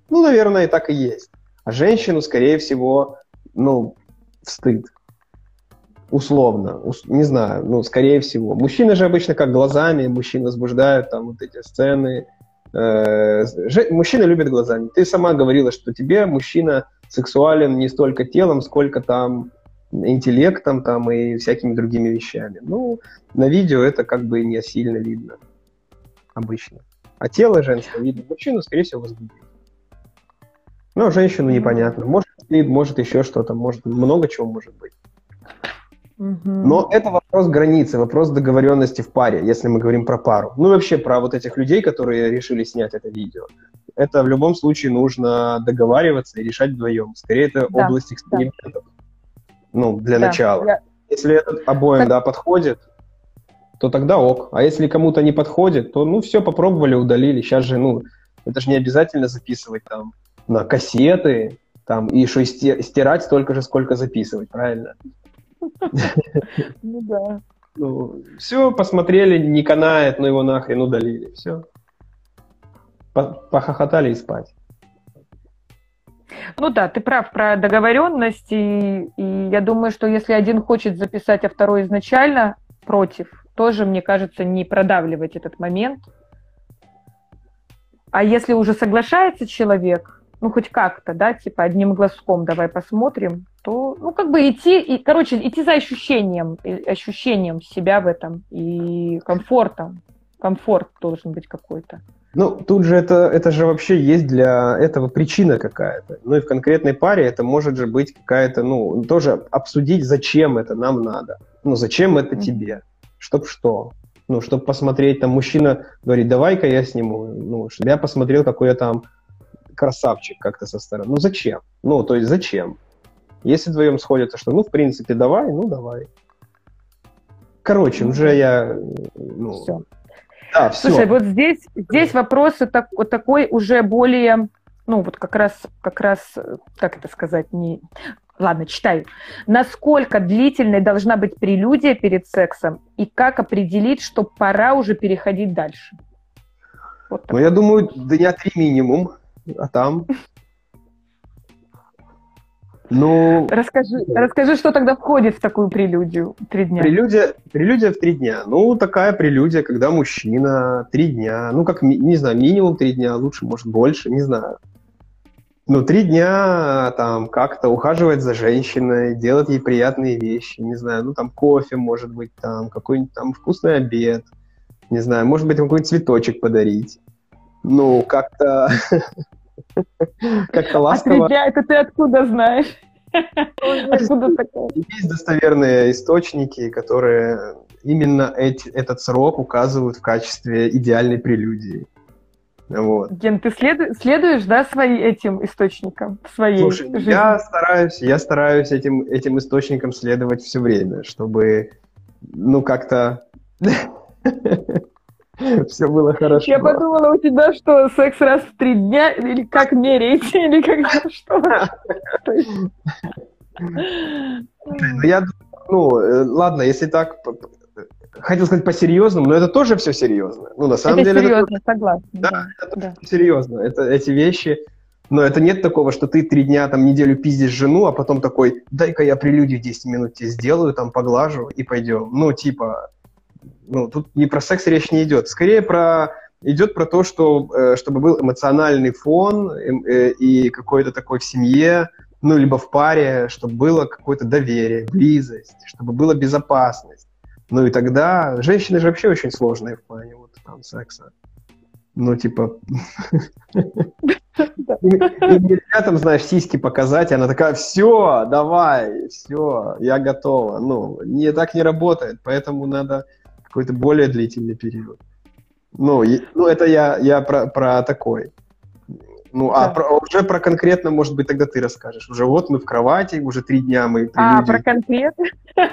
Ну, наверное, и так и есть. А женщину, скорее всего, ну, стыд. Условно, ус, не знаю, ну, скорее всего. Мужчины же обычно как глазами, мужчин возбуждают там вот эти сцены. Э, мужчины любят глазами. Ты сама говорила, что тебе мужчина сексуален не столько телом, сколько там интеллектом там и всякими другими вещами. Ну, на видео это как бы не сильно видно обычно. А тело женское видно. Мужчину, скорее всего, возбудит. Ну, женщину непонятно. Может, может еще что-то, может, много чего может быть. Но это вопрос границы, вопрос договоренности в паре, если мы говорим про пару. Ну, вообще про вот этих людей, которые решили снять это видео. Это в любом случае нужно договариваться и решать вдвоем. Скорее, это да, область экспериментов. Да. Ну, для да, начала. Я... Если этот обоим, так... да, подходит, то тогда ок. А если кому-то не подходит, то, ну, все, попробовали, удалили. Сейчас же, ну, это же не обязательно записывать там на кассеты, там, и что стирать столько же, сколько записывать, правильно? Ну да. Ну, все, посмотрели, не канает, ну его нахрен удалили, все. Похохотали и спать. Ну да, ты прав про договоренность, и, и я думаю, что если один хочет записать, а второй изначально против, тоже, мне кажется, не продавливать этот момент. А если уже соглашается человек, ну, хоть как-то, да, типа одним глазком давай посмотрим, то, ну, как бы идти, и, короче, идти за ощущением, ощущением себя в этом и комфортом. Комфорт должен быть какой-то. Ну, тут же это, это же вообще есть для этого причина какая-то. Ну и в конкретной паре это может же быть какая-то, ну, тоже обсудить, зачем это нам надо. Ну, зачем это тебе? Чтоб что? Ну, чтобы посмотреть, там, мужчина говорит, давай-ка я сниму. Ну, чтобы я посмотрел, какой я там красавчик как-то со стороны. Ну зачем? Ну, то есть зачем? Если вдвоем сходятся, что ну, в принципе, давай, ну давай. Короче, уже я... Ну, все. Да, все. Слушай, вот здесь, здесь вопрос так, вот такой уже более, ну, вот как раз, как раз, как это сказать, не... Ладно, читаю. Насколько длительной должна быть прелюдия перед сексом и как определить, что пора уже переходить дальше? Вот ну, я думаю, дня три минимум а там? Ну... Расскажи, расскажи, что тогда входит в такую прелюдию три дня. Прелюдия, прелюдия в три дня. Ну, такая прелюдия, когда мужчина три дня, ну, как, не знаю, минимум три дня, лучше, может, больше, не знаю. Ну, три дня там как-то ухаживать за женщиной, делать ей приятные вещи, не знаю, ну, там кофе, может быть, там какой-нибудь там вкусный обед, не знаю, может быть, какой-нибудь цветочек подарить ну, как-то как-то ласково. А это ты откуда знаешь? Откуда такое? Есть достоверные источники, которые именно эти, этот срок указывают в качестве идеальной прелюдии. Вот. Ген, ты следу, следуешь, да, свои, этим источникам своей Слушай, жизни? я стараюсь, я стараюсь этим, этим источникам следовать все время, чтобы, ну, как-то Все было хорошо. Я подумала, у тебя что, секс раз в три дня? Или как меряете? Или как что? Ну, я ну, э, ладно, если так, хотел сказать по-серьезному, но это тоже все серьезно. Ну, на самом это деле... Серьезно, это согласна. Да, да, это да. серьезно. Это, эти вещи... Но это нет такого, что ты три дня, там, неделю пиздишь жену, а потом такой, дай-ка я прелюдию 10 минут тебе сделаю, там, поглажу и пойдем. Ну, типа, ну, тут не про секс речь не идет. Скорее про идет про то, что, э, чтобы был эмоциональный фон э, э, и какой-то такой в семье ну, либо в паре, чтобы было какое-то доверие, близость, чтобы была безопасность. Ну и тогда женщины же вообще очень сложные в плане вот там секса. Ну, типа... Нельзя там, знаешь, сиськи показать, она такая, все, давай, все, я готова. Ну, не, так не работает, поэтому надо какой-то более длительный период. Ну, ну это я, я про, про такой. Ну, а про, уже про конкретно, может быть, тогда ты расскажешь. Уже вот мы в кровати, уже три дня мы... А, про конкретно?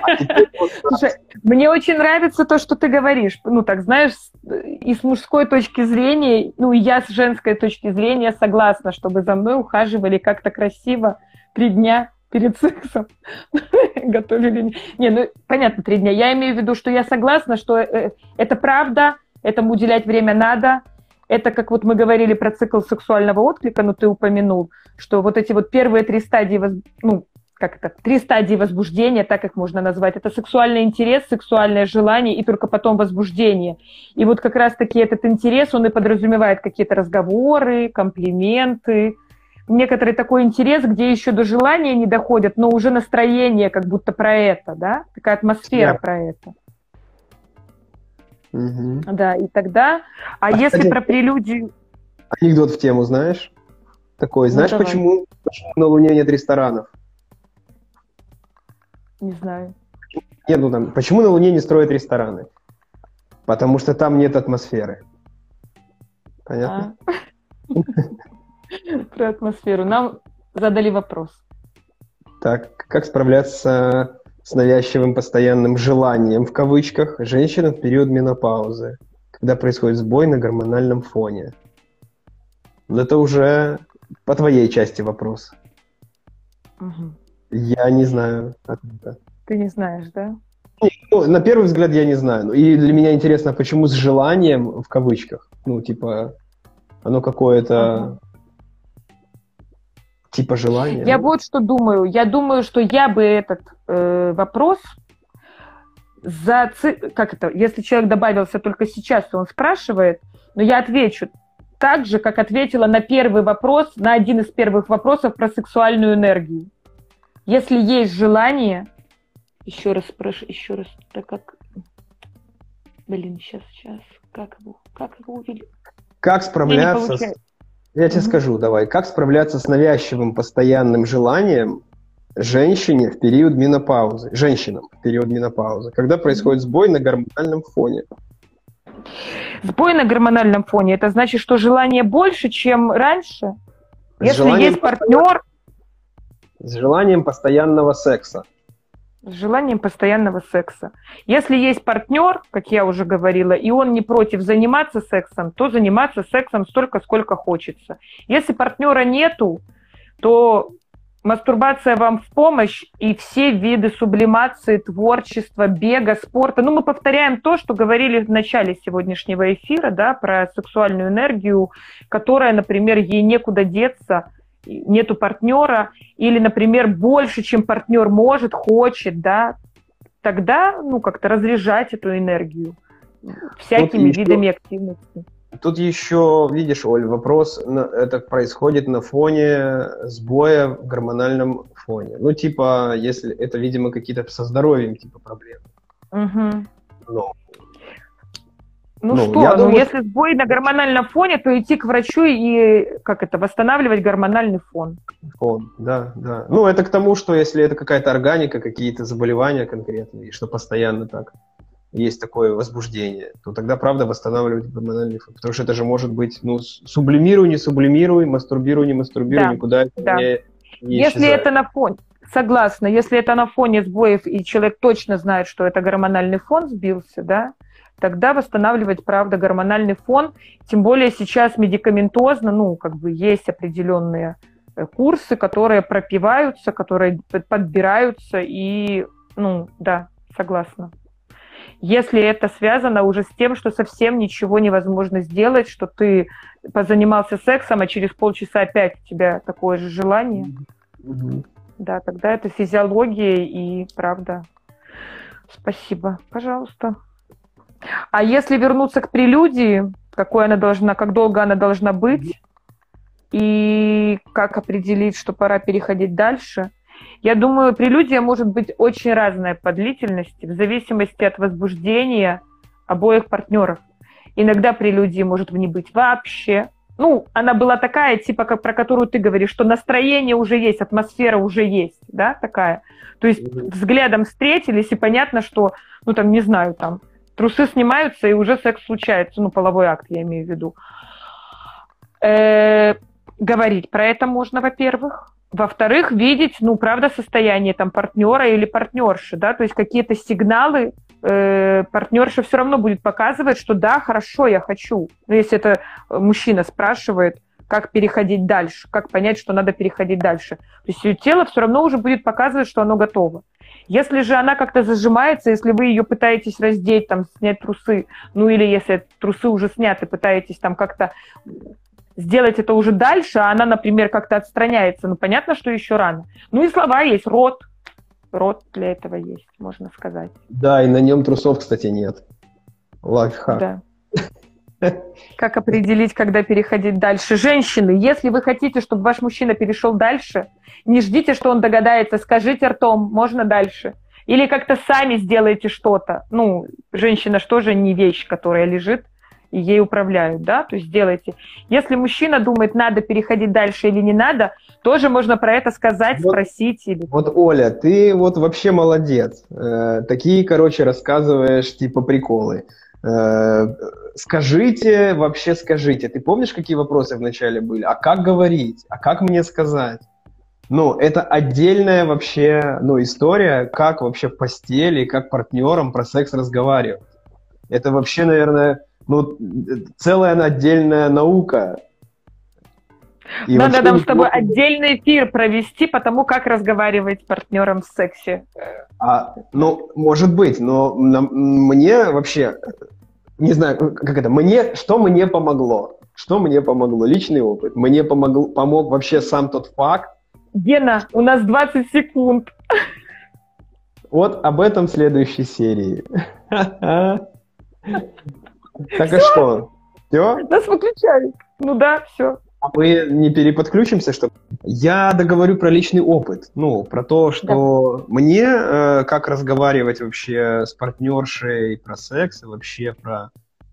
Слушай, мне очень нравится то, что ты говоришь. Ну, так, знаешь, и с мужской точки зрения, ну, и я с женской точки зрения согласна, чтобы за мной ухаживали как-то красиво три дня перед сексом. Готовили. Не, ну, понятно, три дня. Я имею в виду, что я согласна, что э, это правда, этому уделять время надо, это как вот мы говорили про цикл сексуального отклика, но ты упомянул, что вот эти вот первые три стадии, ну, как это, три стадии возбуждения, так как можно назвать, это сексуальный интерес, сексуальное желание и только потом возбуждение. И вот как раз-таки этот интерес, он и подразумевает какие-то разговоры, комплименты, некоторый такой интерес, где еще до желания не доходят, но уже настроение как будто про это, да, такая атмосфера yeah. про это. Угу. Да, и тогда... А, а если кстати, про прелюдию... Анекдот в тему, знаешь? Такой, ну, знаешь, ну, почему, почему на Луне нет ресторанов? Не знаю. Нет, ну там, почему на Луне не строят рестораны? Потому что там нет атмосферы. Понятно? А. Про атмосферу. Нам задали вопрос. Так, как справляться с навязчивым постоянным желанием, в кавычках, женщинам в период менопаузы, когда происходит сбой на гормональном фоне. Но это уже по твоей части вопрос. Угу. Я не знаю ответа. Ты не знаешь, да? Ну, на первый взгляд я не знаю. И для меня интересно, почему с желанием, в кавычках, ну, типа, оно какое-то... Ага типа желания. Я вот что думаю. Я думаю, что я бы этот э, вопрос за как это, если человек добавился только сейчас, то он спрашивает, но я отвечу так же, как ответила на первый вопрос, на один из первых вопросов про сексуальную энергию. Если есть желание, еще раз прошу, еще раз, так как, блин, сейчас, сейчас, как его, как его увидеть? Как справляться с я тебе скажу, давай, как справляться с навязчивым постоянным желанием женщине в период менопаузы, женщинам в период менопаузы, когда происходит сбой на гормональном фоне? Сбой на гормональном фоне, это значит, что желание больше, чем раньше? Если желанием есть партнер... С желанием постоянного секса с желанием постоянного секса. Если есть партнер, как я уже говорила, и он не против заниматься сексом, то заниматься сексом столько, сколько хочется. Если партнера нету, то мастурбация вам в помощь и все виды сублимации, творчества, бега, спорта. Ну, мы повторяем то, что говорили в начале сегодняшнего эфира, да, про сексуальную энергию, которая, например, ей некуда деться – нету партнера, или, например, больше, чем партнер может, хочет, да, тогда, ну, как-то разряжать эту энергию всякими еще, видами активности. Тут еще, видишь, Оль, вопрос, это происходит на фоне сбоя в гормональном фоне. Ну, типа, если это, видимо, какие-то со здоровьем, типа, проблемы. Угу. Но ну, ну что, ну думаю... если сбой на гормональном фоне, то идти к врачу и как это восстанавливать гормональный фон. Фон, да, да. Ну это к тому, что если это какая-то органика, какие-то заболевания конкретные, и что постоянно так есть такое возбуждение, то тогда правда восстанавливать гормональный фон, потому что это же может быть, ну сублимируй, не сублимируй, мастурбируй, не мастурбируй, да, никуда да. не, не Если исчезает. это на фоне, согласна, если это на фоне сбоев и человек точно знает, что это гормональный фон сбился, да, тогда восстанавливать, правда, гормональный фон. Тем более сейчас медикаментозно, ну, как бы есть определенные э, курсы, которые пропиваются, которые подбираются, и, ну, да, согласна. Если это связано уже с тем, что совсем ничего невозможно сделать, что ты позанимался сексом, а через полчаса опять у тебя такое же желание, mm-hmm. да, тогда это физиология и правда. Спасибо. Пожалуйста. А если вернуться к прелюдии, какой она должна, как долго она должна быть, и как определить, что пора переходить дальше. Я думаю, прелюдия может быть очень разная по длительности, в зависимости от возбуждения обоих партнеров. Иногда прелюдии может не быть вообще. Ну, она была такая, типа, как, про которую ты говоришь, что настроение уже есть, атмосфера уже есть, да, такая. То есть взглядом встретились, и понятно, что, ну, там, не знаю, там, трусы снимаются, и уже секс случается, ну, половой акт, я имею в виду. Э, говорить про это можно, во-первых. Во-вторых, видеть, ну, правда, состояние там партнера или партнерши, да, то есть какие-то сигналы э, партнерша все равно будет показывать, что да, хорошо, я хочу. Но если это мужчина спрашивает, как переходить дальше, как понять, что надо переходить дальше. То есть ее тело все равно уже будет показывать, что оно готово. Если же она как-то зажимается, если вы ее пытаетесь раздеть, там, снять трусы, ну или если трусы уже сняты, пытаетесь там как-то сделать это уже дальше, а она, например, как-то отстраняется, ну, понятно, что еще рано. Ну и слова есть, рот. Рот для этого есть, можно сказать. Да, и на нем трусов, кстати, нет. Лайфхак. Да. Как определить, когда переходить дальше? Женщины, если вы хотите, чтобы ваш мужчина перешел дальше, не ждите, что он догадается, скажите ртом, можно дальше. Или как-то сами сделайте что-то. Ну, женщина что же не вещь, которая лежит, и ей управляют, да, то есть делайте. Если мужчина думает, надо переходить дальше или не надо, тоже можно про это сказать, вот, спросить. Или... Вот, Оля, ты вот вообще молодец. Э, такие, короче, рассказываешь, типа, приколы. Э, скажите, вообще скажите. Ты помнишь, какие вопросы вначале были? А как говорить? А как мне сказать? Ну, это отдельная вообще, ну, история, как вообще в постели, как партнерам про секс разговаривать. Это вообще, наверное, ну, целая отдельная наука. И Надо нам с тобой отдельный эфир провести по тому, как разговаривать с партнером в сексе. А, ну, может быть, но мне вообще, не знаю, как это, мне, что мне помогло? Что мне помогло? Личный опыт. Мне помог, помог вообще сам тот факт. Гена, у нас 20 секунд. Вот об этом в следующей серии. Так а что? Все? Нас выключают. Ну да, все. А мы не переподключимся, что я договорю про личный опыт, ну, про то, что да. мне, э, как разговаривать вообще с партнершей про секс и вообще про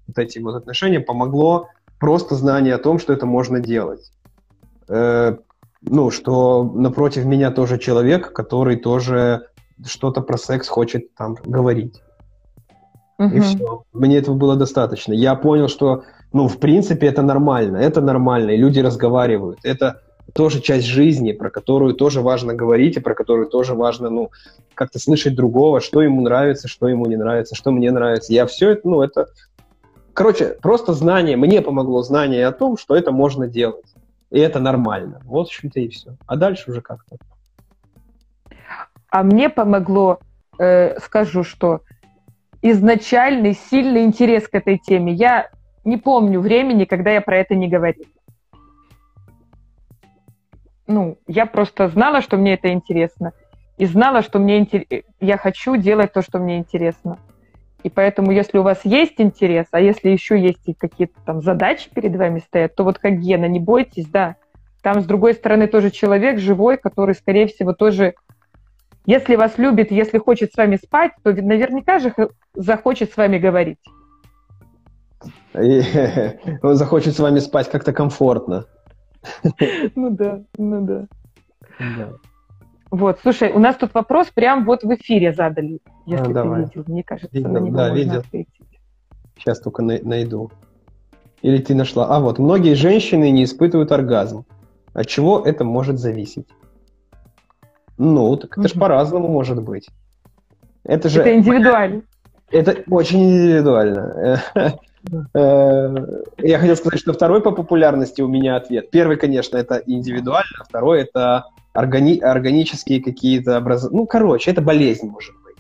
вот эти вот отношения, помогло просто знание о том, что это можно делать. Э, ну, что напротив меня тоже человек, который тоже что-то про секс хочет там говорить. Угу. И все. Мне этого было достаточно. Я понял, что, ну, в принципе, это нормально. Это нормально, и люди разговаривают. Это тоже часть жизни, про которую тоже важно говорить, и про которую тоже важно, ну, как-то слышать другого, что ему нравится, что ему не нравится, что мне нравится. Я все это, ну, это... Короче, просто знание, мне помогло знание о том, что это можно делать. И это нормально. Вот, в общем-то, и все. А дальше уже как-то. А мне помогло, э, скажу, что изначальный сильный интерес к этой теме. Я не помню времени, когда я про это не говорила. Ну, я просто знала, что мне это интересно. И знала, что мне интер... я хочу делать то, что мне интересно. И поэтому, если у вас есть интерес, а если еще есть какие-то там задачи перед вами стоят, то вот как Гена, не бойтесь, да. Там, с другой стороны, тоже человек живой, который, скорее всего, тоже если вас любит, если хочет с вами спать, то наверняка же захочет с вами говорить. И он захочет с вами спать как-то комфортно. Ну да, ну да. да. Вот, слушай, у нас тут вопрос прям вот в эфире задали, если а, ты давай. видел. Мне кажется, видел, на него да, можно видел. ответить. Сейчас только найду. Или ты нашла. А вот, многие женщины не испытывают оргазм. От чего это может зависеть? Ну, так это угу. же по-разному может быть. Это же... Это индивидуально. Это очень индивидуально. Э, я хотел сказать, что второй по популярности у меня ответ. Первый, конечно, это индивидуально, второй это органи- органические какие-то образования. Ну, короче, это болезнь может быть.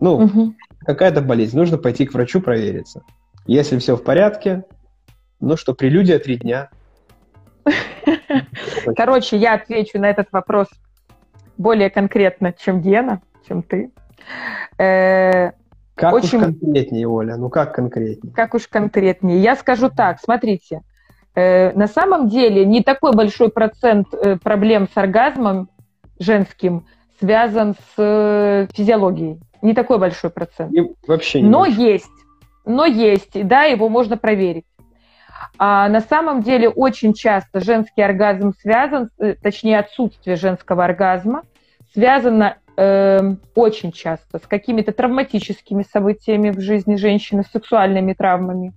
Ну, угу. какая-то болезнь. Нужно пойти к врачу провериться. Если все в порядке, ну что, прелюдия три дня. Короче, я отвечу на этот вопрос более конкретно, чем Гена, чем ты. Э, как очень... уж конкретнее, Оля, ну как конкретнее? Как уж конкретнее. Я скажу так, смотрите, Э, на самом деле не такой большой процент э, проблем с оргазмом женским связан с э, физиологией. Не такой большой процент. И вообще не Но большой. есть. Но есть, да, его можно проверить. А на самом деле очень часто женский оргазм связан, точнее отсутствие женского оргазма, связано э, очень часто с какими-то травматическими событиями в жизни женщины, с сексуальными травмами.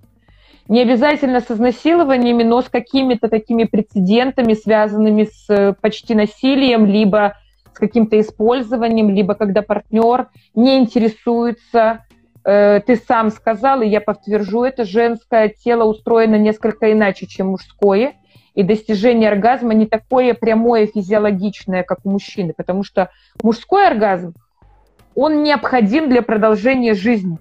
Не обязательно с изнасилованиями, но с какими-то такими прецедентами, связанными с э, почти насилием, либо с каким-то использованием, либо когда партнер не интересуется. Э, ты сам сказал, и я подтвержу это, женское тело устроено несколько иначе, чем мужское и достижение оргазма не такое прямое физиологичное, как у мужчины, потому что мужской оргазм, он необходим для продолжения жизни.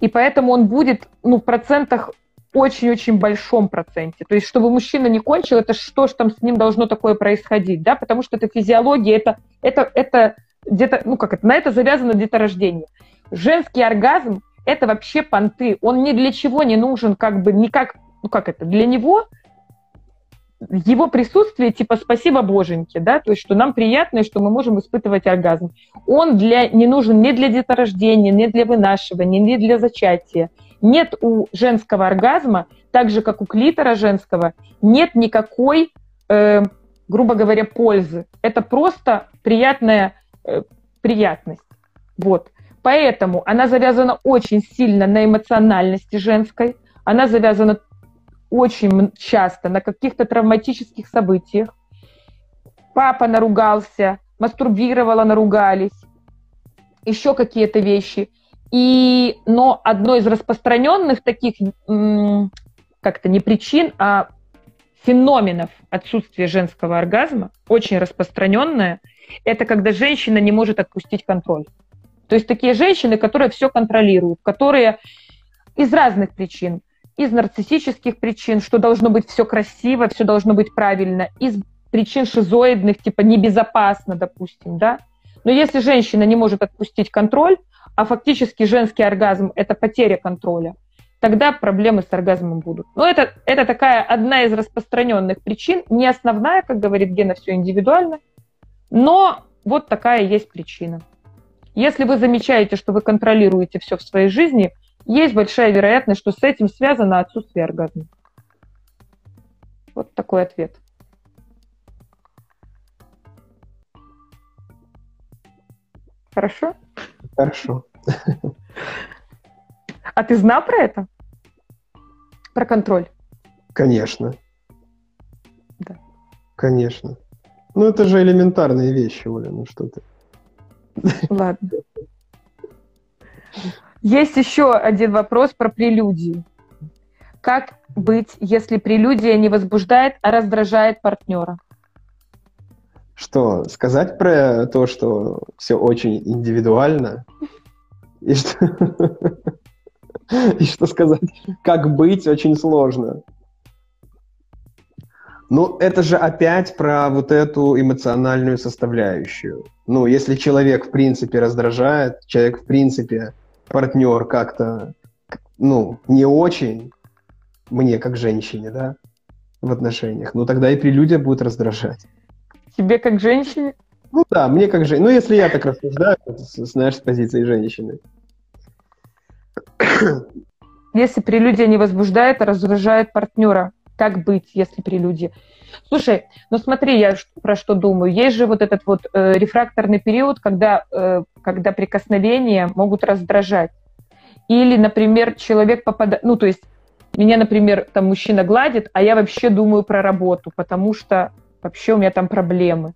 И поэтому он будет ну, в процентах очень-очень большом проценте. То есть, чтобы мужчина не кончил, это что ж там с ним должно такое происходить, да, потому что это физиология, это, это, это где-то, ну как это, на это завязано деторождение. Женский оргазм – это вообще понты, он ни для чего не нужен, как бы, никак, ну как это, для него его присутствие типа спасибо боженьке, да, то есть что нам приятно и что мы можем испытывать оргазм. Он для, не нужен ни для деторождения, ни для вынашивания, ни для зачатия. Нет у женского оргазма, так же как у клитора женского, нет никакой, э, грубо говоря, пользы. Это просто приятная э, приятность. Вот. Поэтому она завязана очень сильно на эмоциональности женской, она завязана очень часто на каких-то травматических событиях. Папа наругался, мастурбировала, наругались, еще какие-то вещи. И, но одно из распространенных таких, как-то не причин, а феноменов отсутствия женского оргазма, очень распространенное, это когда женщина не может отпустить контроль. То есть такие женщины, которые все контролируют, которые из разных причин, из нарциссических причин, что должно быть все красиво, все должно быть правильно, из причин шизоидных, типа небезопасно, допустим, да. Но если женщина не может отпустить контроль, а фактически женский оргазм – это потеря контроля, тогда проблемы с оргазмом будут. Но это, это такая одна из распространенных причин, не основная, как говорит Гена, все индивидуально, но вот такая есть причина. Если вы замечаете, что вы контролируете все в своей жизни, есть большая вероятность, что с этим связано отсутствие оргазма. Вот такой ответ. Хорошо? Хорошо. А ты знал про это? Про контроль? Конечно. Да. Конечно. Ну, это же элементарные вещи, Оля, ну что ты. Ладно. Есть еще один вопрос про прелюдии. Как быть, если прелюдия не возбуждает, а раздражает партнера? Что, сказать про то, что все очень индивидуально? И что, и что сказать, как быть, очень сложно. Ну, это же опять про вот эту эмоциональную составляющую. Ну, если человек, в принципе, раздражает, человек, в принципе, партнер как-то, ну, не очень мне, как женщине, да, в отношениях, ну, тогда и прелюдия будет раздражать. Тебе как женщине? Ну да, мне как женщине. Ну, если я так рассуждаю, знаешь, с позиции женщины. Если прелюдия не возбуждает, а раздражает партнера, как быть, если прелюдия? Слушай, ну смотри, я про что думаю. Есть же вот этот вот э, рефракторный период, когда, э, когда прикосновения могут раздражать. Или, например, человек попадает... Ну, то есть меня, например, там мужчина гладит, а я вообще думаю про работу, потому что вообще у меня там проблемы.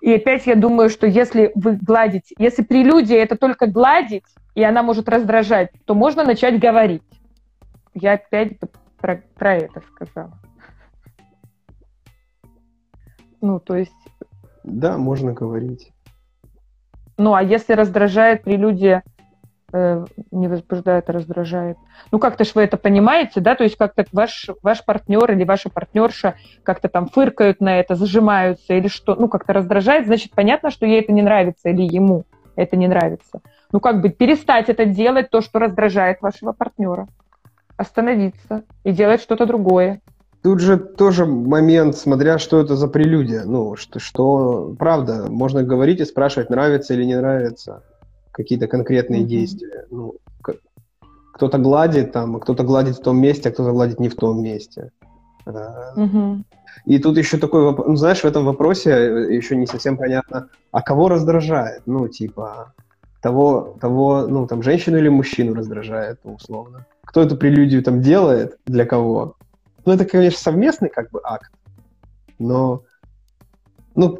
И опять я думаю, что если вы гладите, если прелюдия это только гладить, и она может раздражать, то можно начать говорить. Я опять про, про это сказала. Ну, то есть... Да, можно говорить. Ну, а если раздражает прелюдия, э, не возбуждает, а раздражает. Ну, как-то ж вы это понимаете, да? То есть как-то ваш, ваш партнер или ваша партнерша как-то там фыркают на это, зажимаются или что, ну, как-то раздражает, значит, понятно, что ей это не нравится или ему это не нравится. Ну, как бы перестать это делать, то, что раздражает вашего партнера. Остановиться и делать что-то другое. Тут же тоже момент, смотря что это за прелюдия. Ну, что, что правда, можно говорить и спрашивать, нравится или не нравится какие-то конкретные mm-hmm. действия. Ну, кто-то гладит там, кто-то гладит в том месте, а кто-то гладит не в том месте. Mm-hmm. И тут еще такой вопрос, ну, знаешь, в этом вопросе э, еще не совсем понятно, а кого раздражает? Ну, типа, того, того, ну, там, женщину или мужчину раздражает, условно. Кто эту прелюдию там делает, для кого? Ну, это, конечно, совместный как бы акт, но, ну,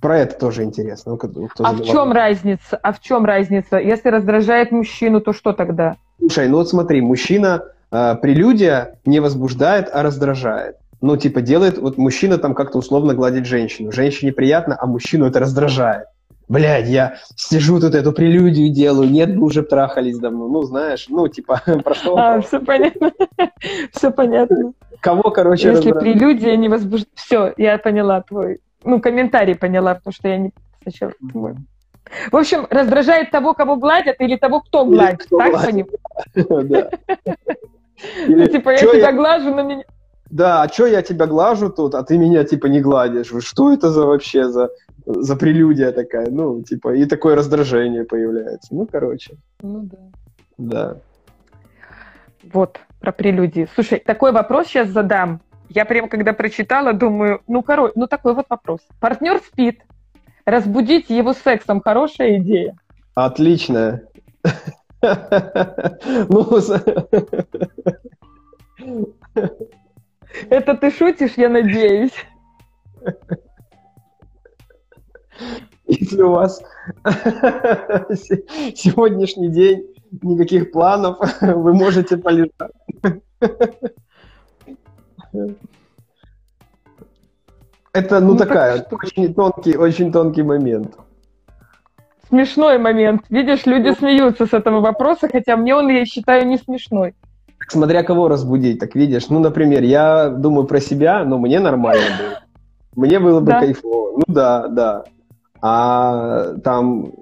про это тоже интересно. Ну, кто, а в чем разница? А в чем разница? Если раздражает мужчину, то что тогда? Слушай, ну вот смотри, мужчина э, прелюдия не возбуждает, а раздражает. Ну, типа, делает, вот мужчина там как-то условно гладит женщину. Женщине приятно, а мужчину это раздражает. Блядь, я сижу тут эту прелюдию делаю, нет бы уже трахались давно. Ну, знаешь, ну, типа, прошло. А, все понятно. Все понятно. Кого, короче, Если прелюдия не возбуждает... Все, я поняла твой... Ну, комментарий поняла, потому что я не сначала... В общем, раздражает того, кого гладят, или того, кто гладит. Кто так понимаю? Да. Ну, типа, я тебя глажу, но меня... Да, а что я тебя глажу тут, а ты меня, типа, не гладишь? Что это за вообще за, за прелюдия такая? Ну, типа, и такое раздражение появляется. Ну, короче. Ну, да. Да. Вот про прелюдии. Слушай, такой вопрос сейчас задам. Я прям когда прочитала, думаю, ну, короче, ну такой вот вопрос. Партнер спит, разбудить его сексом хорошая идея? Отличная. Ну, это ты шутишь, я надеюсь. Если у вас сегодняшний день никаких планов, вы можете полежать. Это, ну, ну такая, так очень тонкий, очень тонкий момент. Смешной момент. Видишь, люди смеются с этого вопроса, хотя мне он, я считаю, не смешной. Смотря кого разбудить, так видишь. Ну, например, я думаю про себя, но мне нормально было. Мне было бы да. кайфово. Ну да, да. А там,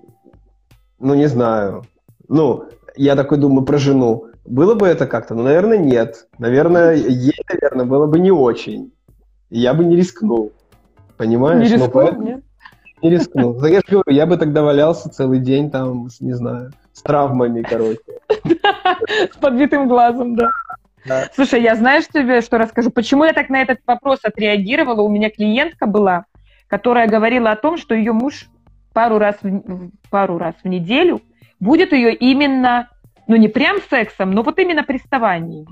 ну не знаю. Ну, я такой думаю про жену. Было бы это как-то? Ну, наверное, нет. Наверное, ей, наверное, было бы не очень. Я бы не рискнул. Понимаешь? Не рискнул, поэтому... нет? Не рискнул. Так я же говорю, я бы тогда валялся целый день там, не знаю, с травмами, короче. С подбитым глазом, да. Да. Слушай, я знаешь тебе, что расскажу? Почему я так на этот вопрос отреагировала? У меня клиентка была, которая говорила о том, что ее муж пару раз в, пару раз в неделю будет ее именно, ну не прям сексом, но вот именно приставанием,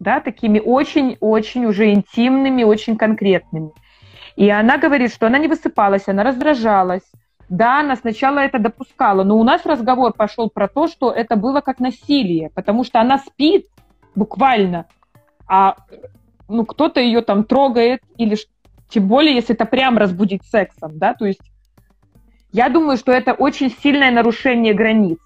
да, такими очень-очень уже интимными, очень конкретными. И она говорит, что она не высыпалась, она раздражалась. Да, она сначала это допускала, но у нас разговор пошел про то, что это было как насилие, потому что она спит буквально, а ну, кто-то ее там трогает, или тем более, если это прям разбудить сексом, да, то есть я думаю, что это очень сильное нарушение границ.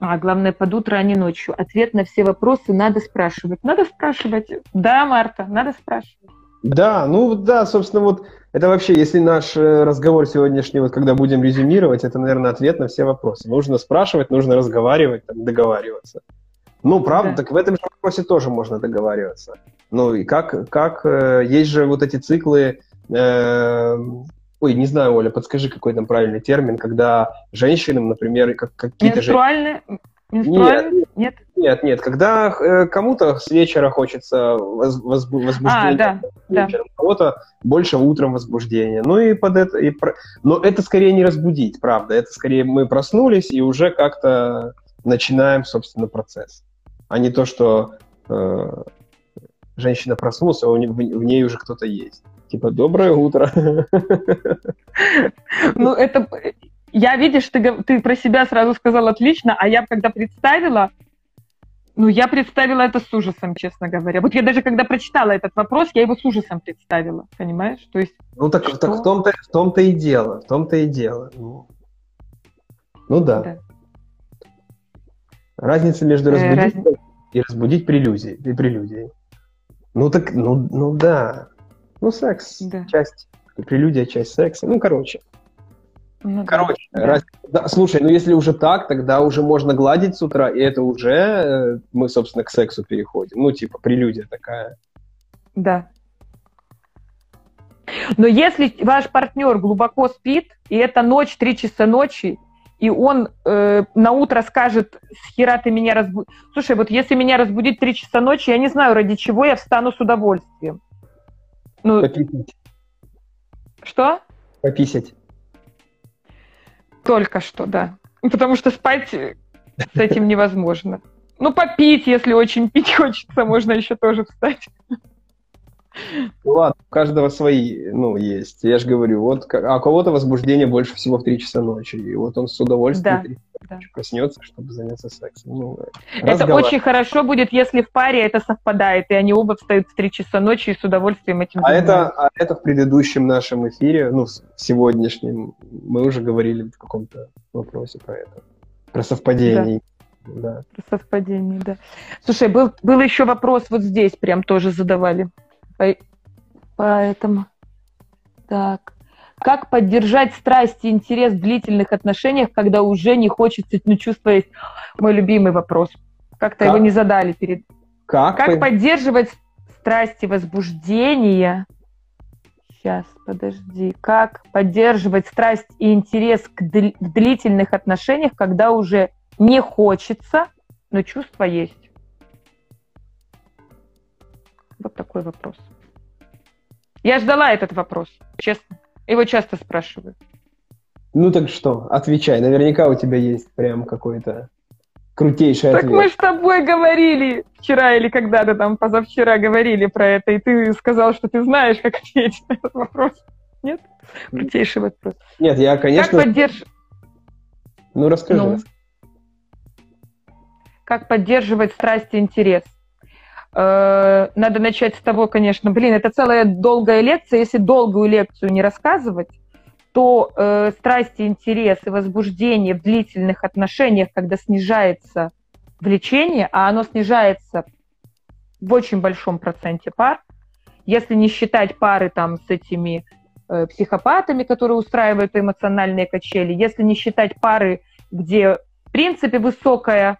А главное, под утро, а не ночью. Ответ на все вопросы надо спрашивать. Надо спрашивать. Да, Марта, надо спрашивать. Да, ну да, собственно, вот это вообще, если наш э, разговор сегодняшний, вот когда будем резюмировать, это, наверное, ответ на все вопросы. Нужно спрашивать, нужно разговаривать, там, договариваться. Ну, правда, да. так в этом же вопросе тоже можно договариваться. Ну, и как, как э, есть же вот эти циклы э, Ой, не знаю, Оля, подскажи, какой там правильный термин, когда женщинам, например, как, какие-то... Менструальные? Менструальные? Нет, нет, нет. Когда э, кому-то с вечера хочется воз, воз, возбуждения, а, да, вечером, да. кого-то больше утром возбуждения. Ну и под это... И про... Но это скорее не разбудить, правда. Это скорее мы проснулись и уже как-то начинаем, собственно, процесс. А не то, что э, женщина проснулась, а у, в, в ней уже кто-то есть. Типа, доброе утро. Ну, это... Я, видишь, ты, ты про себя сразу сказал отлично, а я когда представила, ну, я представила это с ужасом, честно говоря. Вот я даже когда прочитала этот вопрос, я его с ужасом представила, понимаешь? То есть, ну, так, так в, том-то, в том-то и дело, в том-то и дело. Ну, ну да. да. Разница между разбудить э, раз... и разбудить прелюдией, и прелюдией. Ну так, ну, ну да. Ну, секс, да. часть, прелюдия, часть секса. Ну, короче. Ну, короче, да. Раз... Да, слушай, ну если уже так, тогда уже можно гладить с утра, и это уже э, мы, собственно, к сексу переходим. Ну, типа, прелюдия такая. Да. Но если ваш партнер глубоко спит, и это ночь, три часа ночи, и он э, на утро скажет, с хера ты меня разбудишь. Слушай, вот если меня разбудить три часа ночи, я не знаю, ради чего я встану с удовольствием. Ну, Пописать. Что? Пописать. Только что, да. Потому что спать с этим невозможно. Ну, попить, если очень пить хочется, можно еще тоже встать. Ну ладно, у каждого свои, ну, есть. Я же говорю, вот, а у кого-то возбуждение больше всего в 3 часа ночи, и вот он с удовольствием да, да. проснется, чтобы заняться сексом. Ну, это очень хорошо будет, если в паре это совпадает, и они оба встают в 3 часа ночи и с удовольствием этим а это, а это в предыдущем нашем эфире, ну, сегодняшнем, мы уже говорили в каком-то вопросе про это, про совпадение. Да. да. Про совпадение, да. Слушай, был, был еще вопрос вот здесь, прям тоже задавали. Поэтому, так. Как поддержать страсть и интерес в длительных отношениях, когда уже не хочется, ну, чувство есть? Мой любимый вопрос. Как-то как? его не задали перед... Как? Как поддерживать страсть и возбуждение? Сейчас, подожди. Как поддерживать страсть и интерес к дл- в длительных отношениях, когда уже не хочется, но чувство есть? Вот такой вопрос. Я ждала этот вопрос, честно. Его часто спрашивают. Ну так что, отвечай. Наверняка у тебя есть прям какой-то крутейший так ответ. Так мы с тобой говорили вчера или когда-то там позавчера говорили про это, и ты сказал, что ты знаешь, как ответить на этот вопрос. Нет? Крутейший вопрос. Нет, я, конечно... Как поддерживать... Ну, расскажи. Ну, как поддерживать страсть и интерес? Э, надо начать с того, конечно, блин, это целая долгая лекция. Если долгую лекцию не рассказывать, то э, страсти, интерес и возбуждение в длительных отношениях, когда снижается влечение, а оно снижается в очень большом проценте пар, если не считать пары там с этими э, психопатами, которые устраивают эмоциональные качели, если не считать пары, где в принципе высокая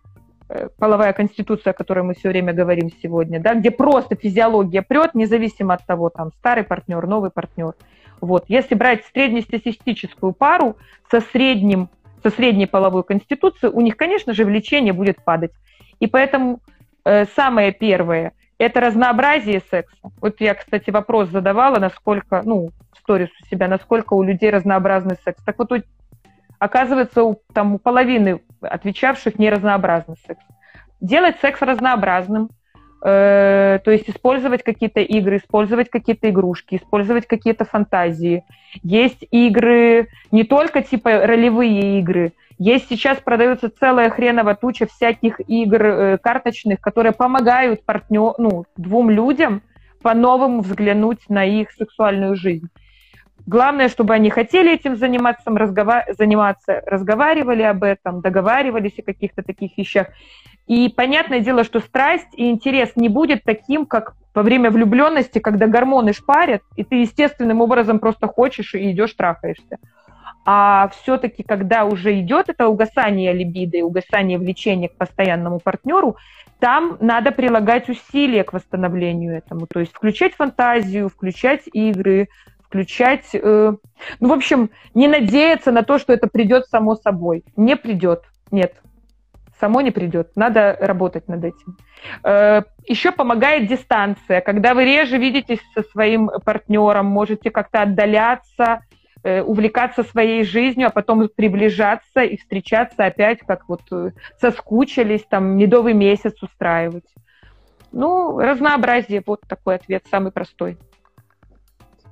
половая конституция, о которой мы все время говорим сегодня, да, где просто физиология прет, независимо от того, там, старый партнер, новый партнер. Вот. Если брать среднестатистическую пару со, средним, со средней половой конституцией, у них, конечно же, влечение будет падать. И поэтому э, самое первое – это разнообразие секса. Вот я, кстати, вопрос задавала, насколько, ну, в сторис у себя, насколько у людей разнообразный секс. Так вот, оказывается, у, там, у половины отвечавших не разнообразный секс. Делать секс разнообразным, э, то есть использовать какие-то игры, использовать какие-то игрушки, использовать какие-то фантазии. Есть игры, не только типа ролевые игры, есть сейчас продается целая хреново туча всяких игр э, карточных, которые помогают партнер, ну, двум людям по-новому взглянуть на их сексуальную жизнь. Главное, чтобы они хотели этим заниматься, разгова... заниматься, разговаривали об этом, договаривались о каких-то таких вещах. И понятное дело, что страсть и интерес не будет таким, как во время влюбленности, когда гормоны шпарят, и ты естественным образом просто хочешь и идешь трахаешься. А все-таки, когда уже идет это угасание либидо и угасание влечения к постоянному партнеру, там надо прилагать усилия к восстановлению этому. То есть включать фантазию, включать игры, включать, э, ну, в общем, не надеяться на то, что это придет само собой. Не придет, нет. Само не придет, надо работать над этим. Э, еще помогает дистанция. Когда вы реже видитесь со своим партнером, можете как-то отдаляться, э, увлекаться своей жизнью, а потом приближаться и встречаться опять, как вот э, соскучились, там, медовый месяц устраивать. Ну, разнообразие, вот такой ответ, самый простой.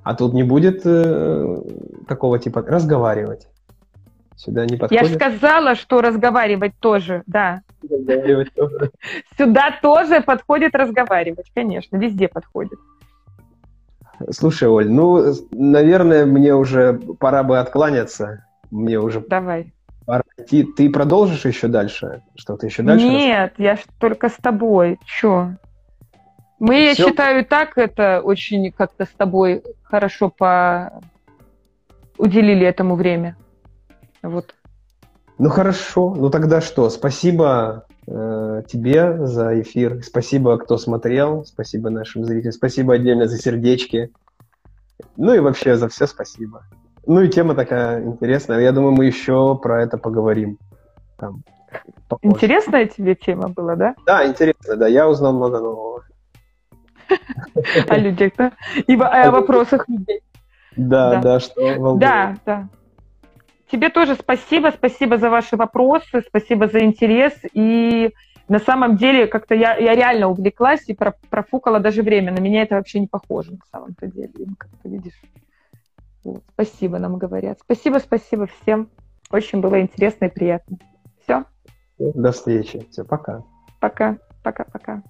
А тут не будет э, такого типа разговаривать. Сюда не подходит. Я же сказала, что разговаривать тоже, да. Разговаривать тоже. Сюда тоже подходит разговаривать, конечно, везде подходит. Слушай, Оль, ну, наверное, мне уже пора бы откланяться. Мне уже Давай. пора идти. Ты продолжишь еще дальше? Что-то еще дальше? Нет, я только с тобой. Че? Мы, я считаю, так это очень как-то с тобой хорошо по... уделили этому время. Вот. Ну хорошо, ну тогда что? Спасибо э, тебе за эфир. Спасибо, кто смотрел. Спасибо нашим зрителям. Спасибо отдельно за сердечки. Ну и вообще за все спасибо. Ну и тема такая интересная. Я думаю, мы еще про это поговорим. Там, Интересная тебе тема была, да? Да, интересно, да. Я узнал много нового. О людях, да? И о вопросах людей. Да, да, что Да, да. Тебе тоже спасибо, спасибо за ваши вопросы, спасибо за интерес. И на самом деле как-то я, я реально увлеклась и профукала даже время. На меня это вообще не похоже на самом-то деле. Как ты видишь. Вот. Спасибо нам говорят. Спасибо, спасибо всем. Очень было интересно и приятно. Все. До встречи. Все, пока. Пока, пока, пока.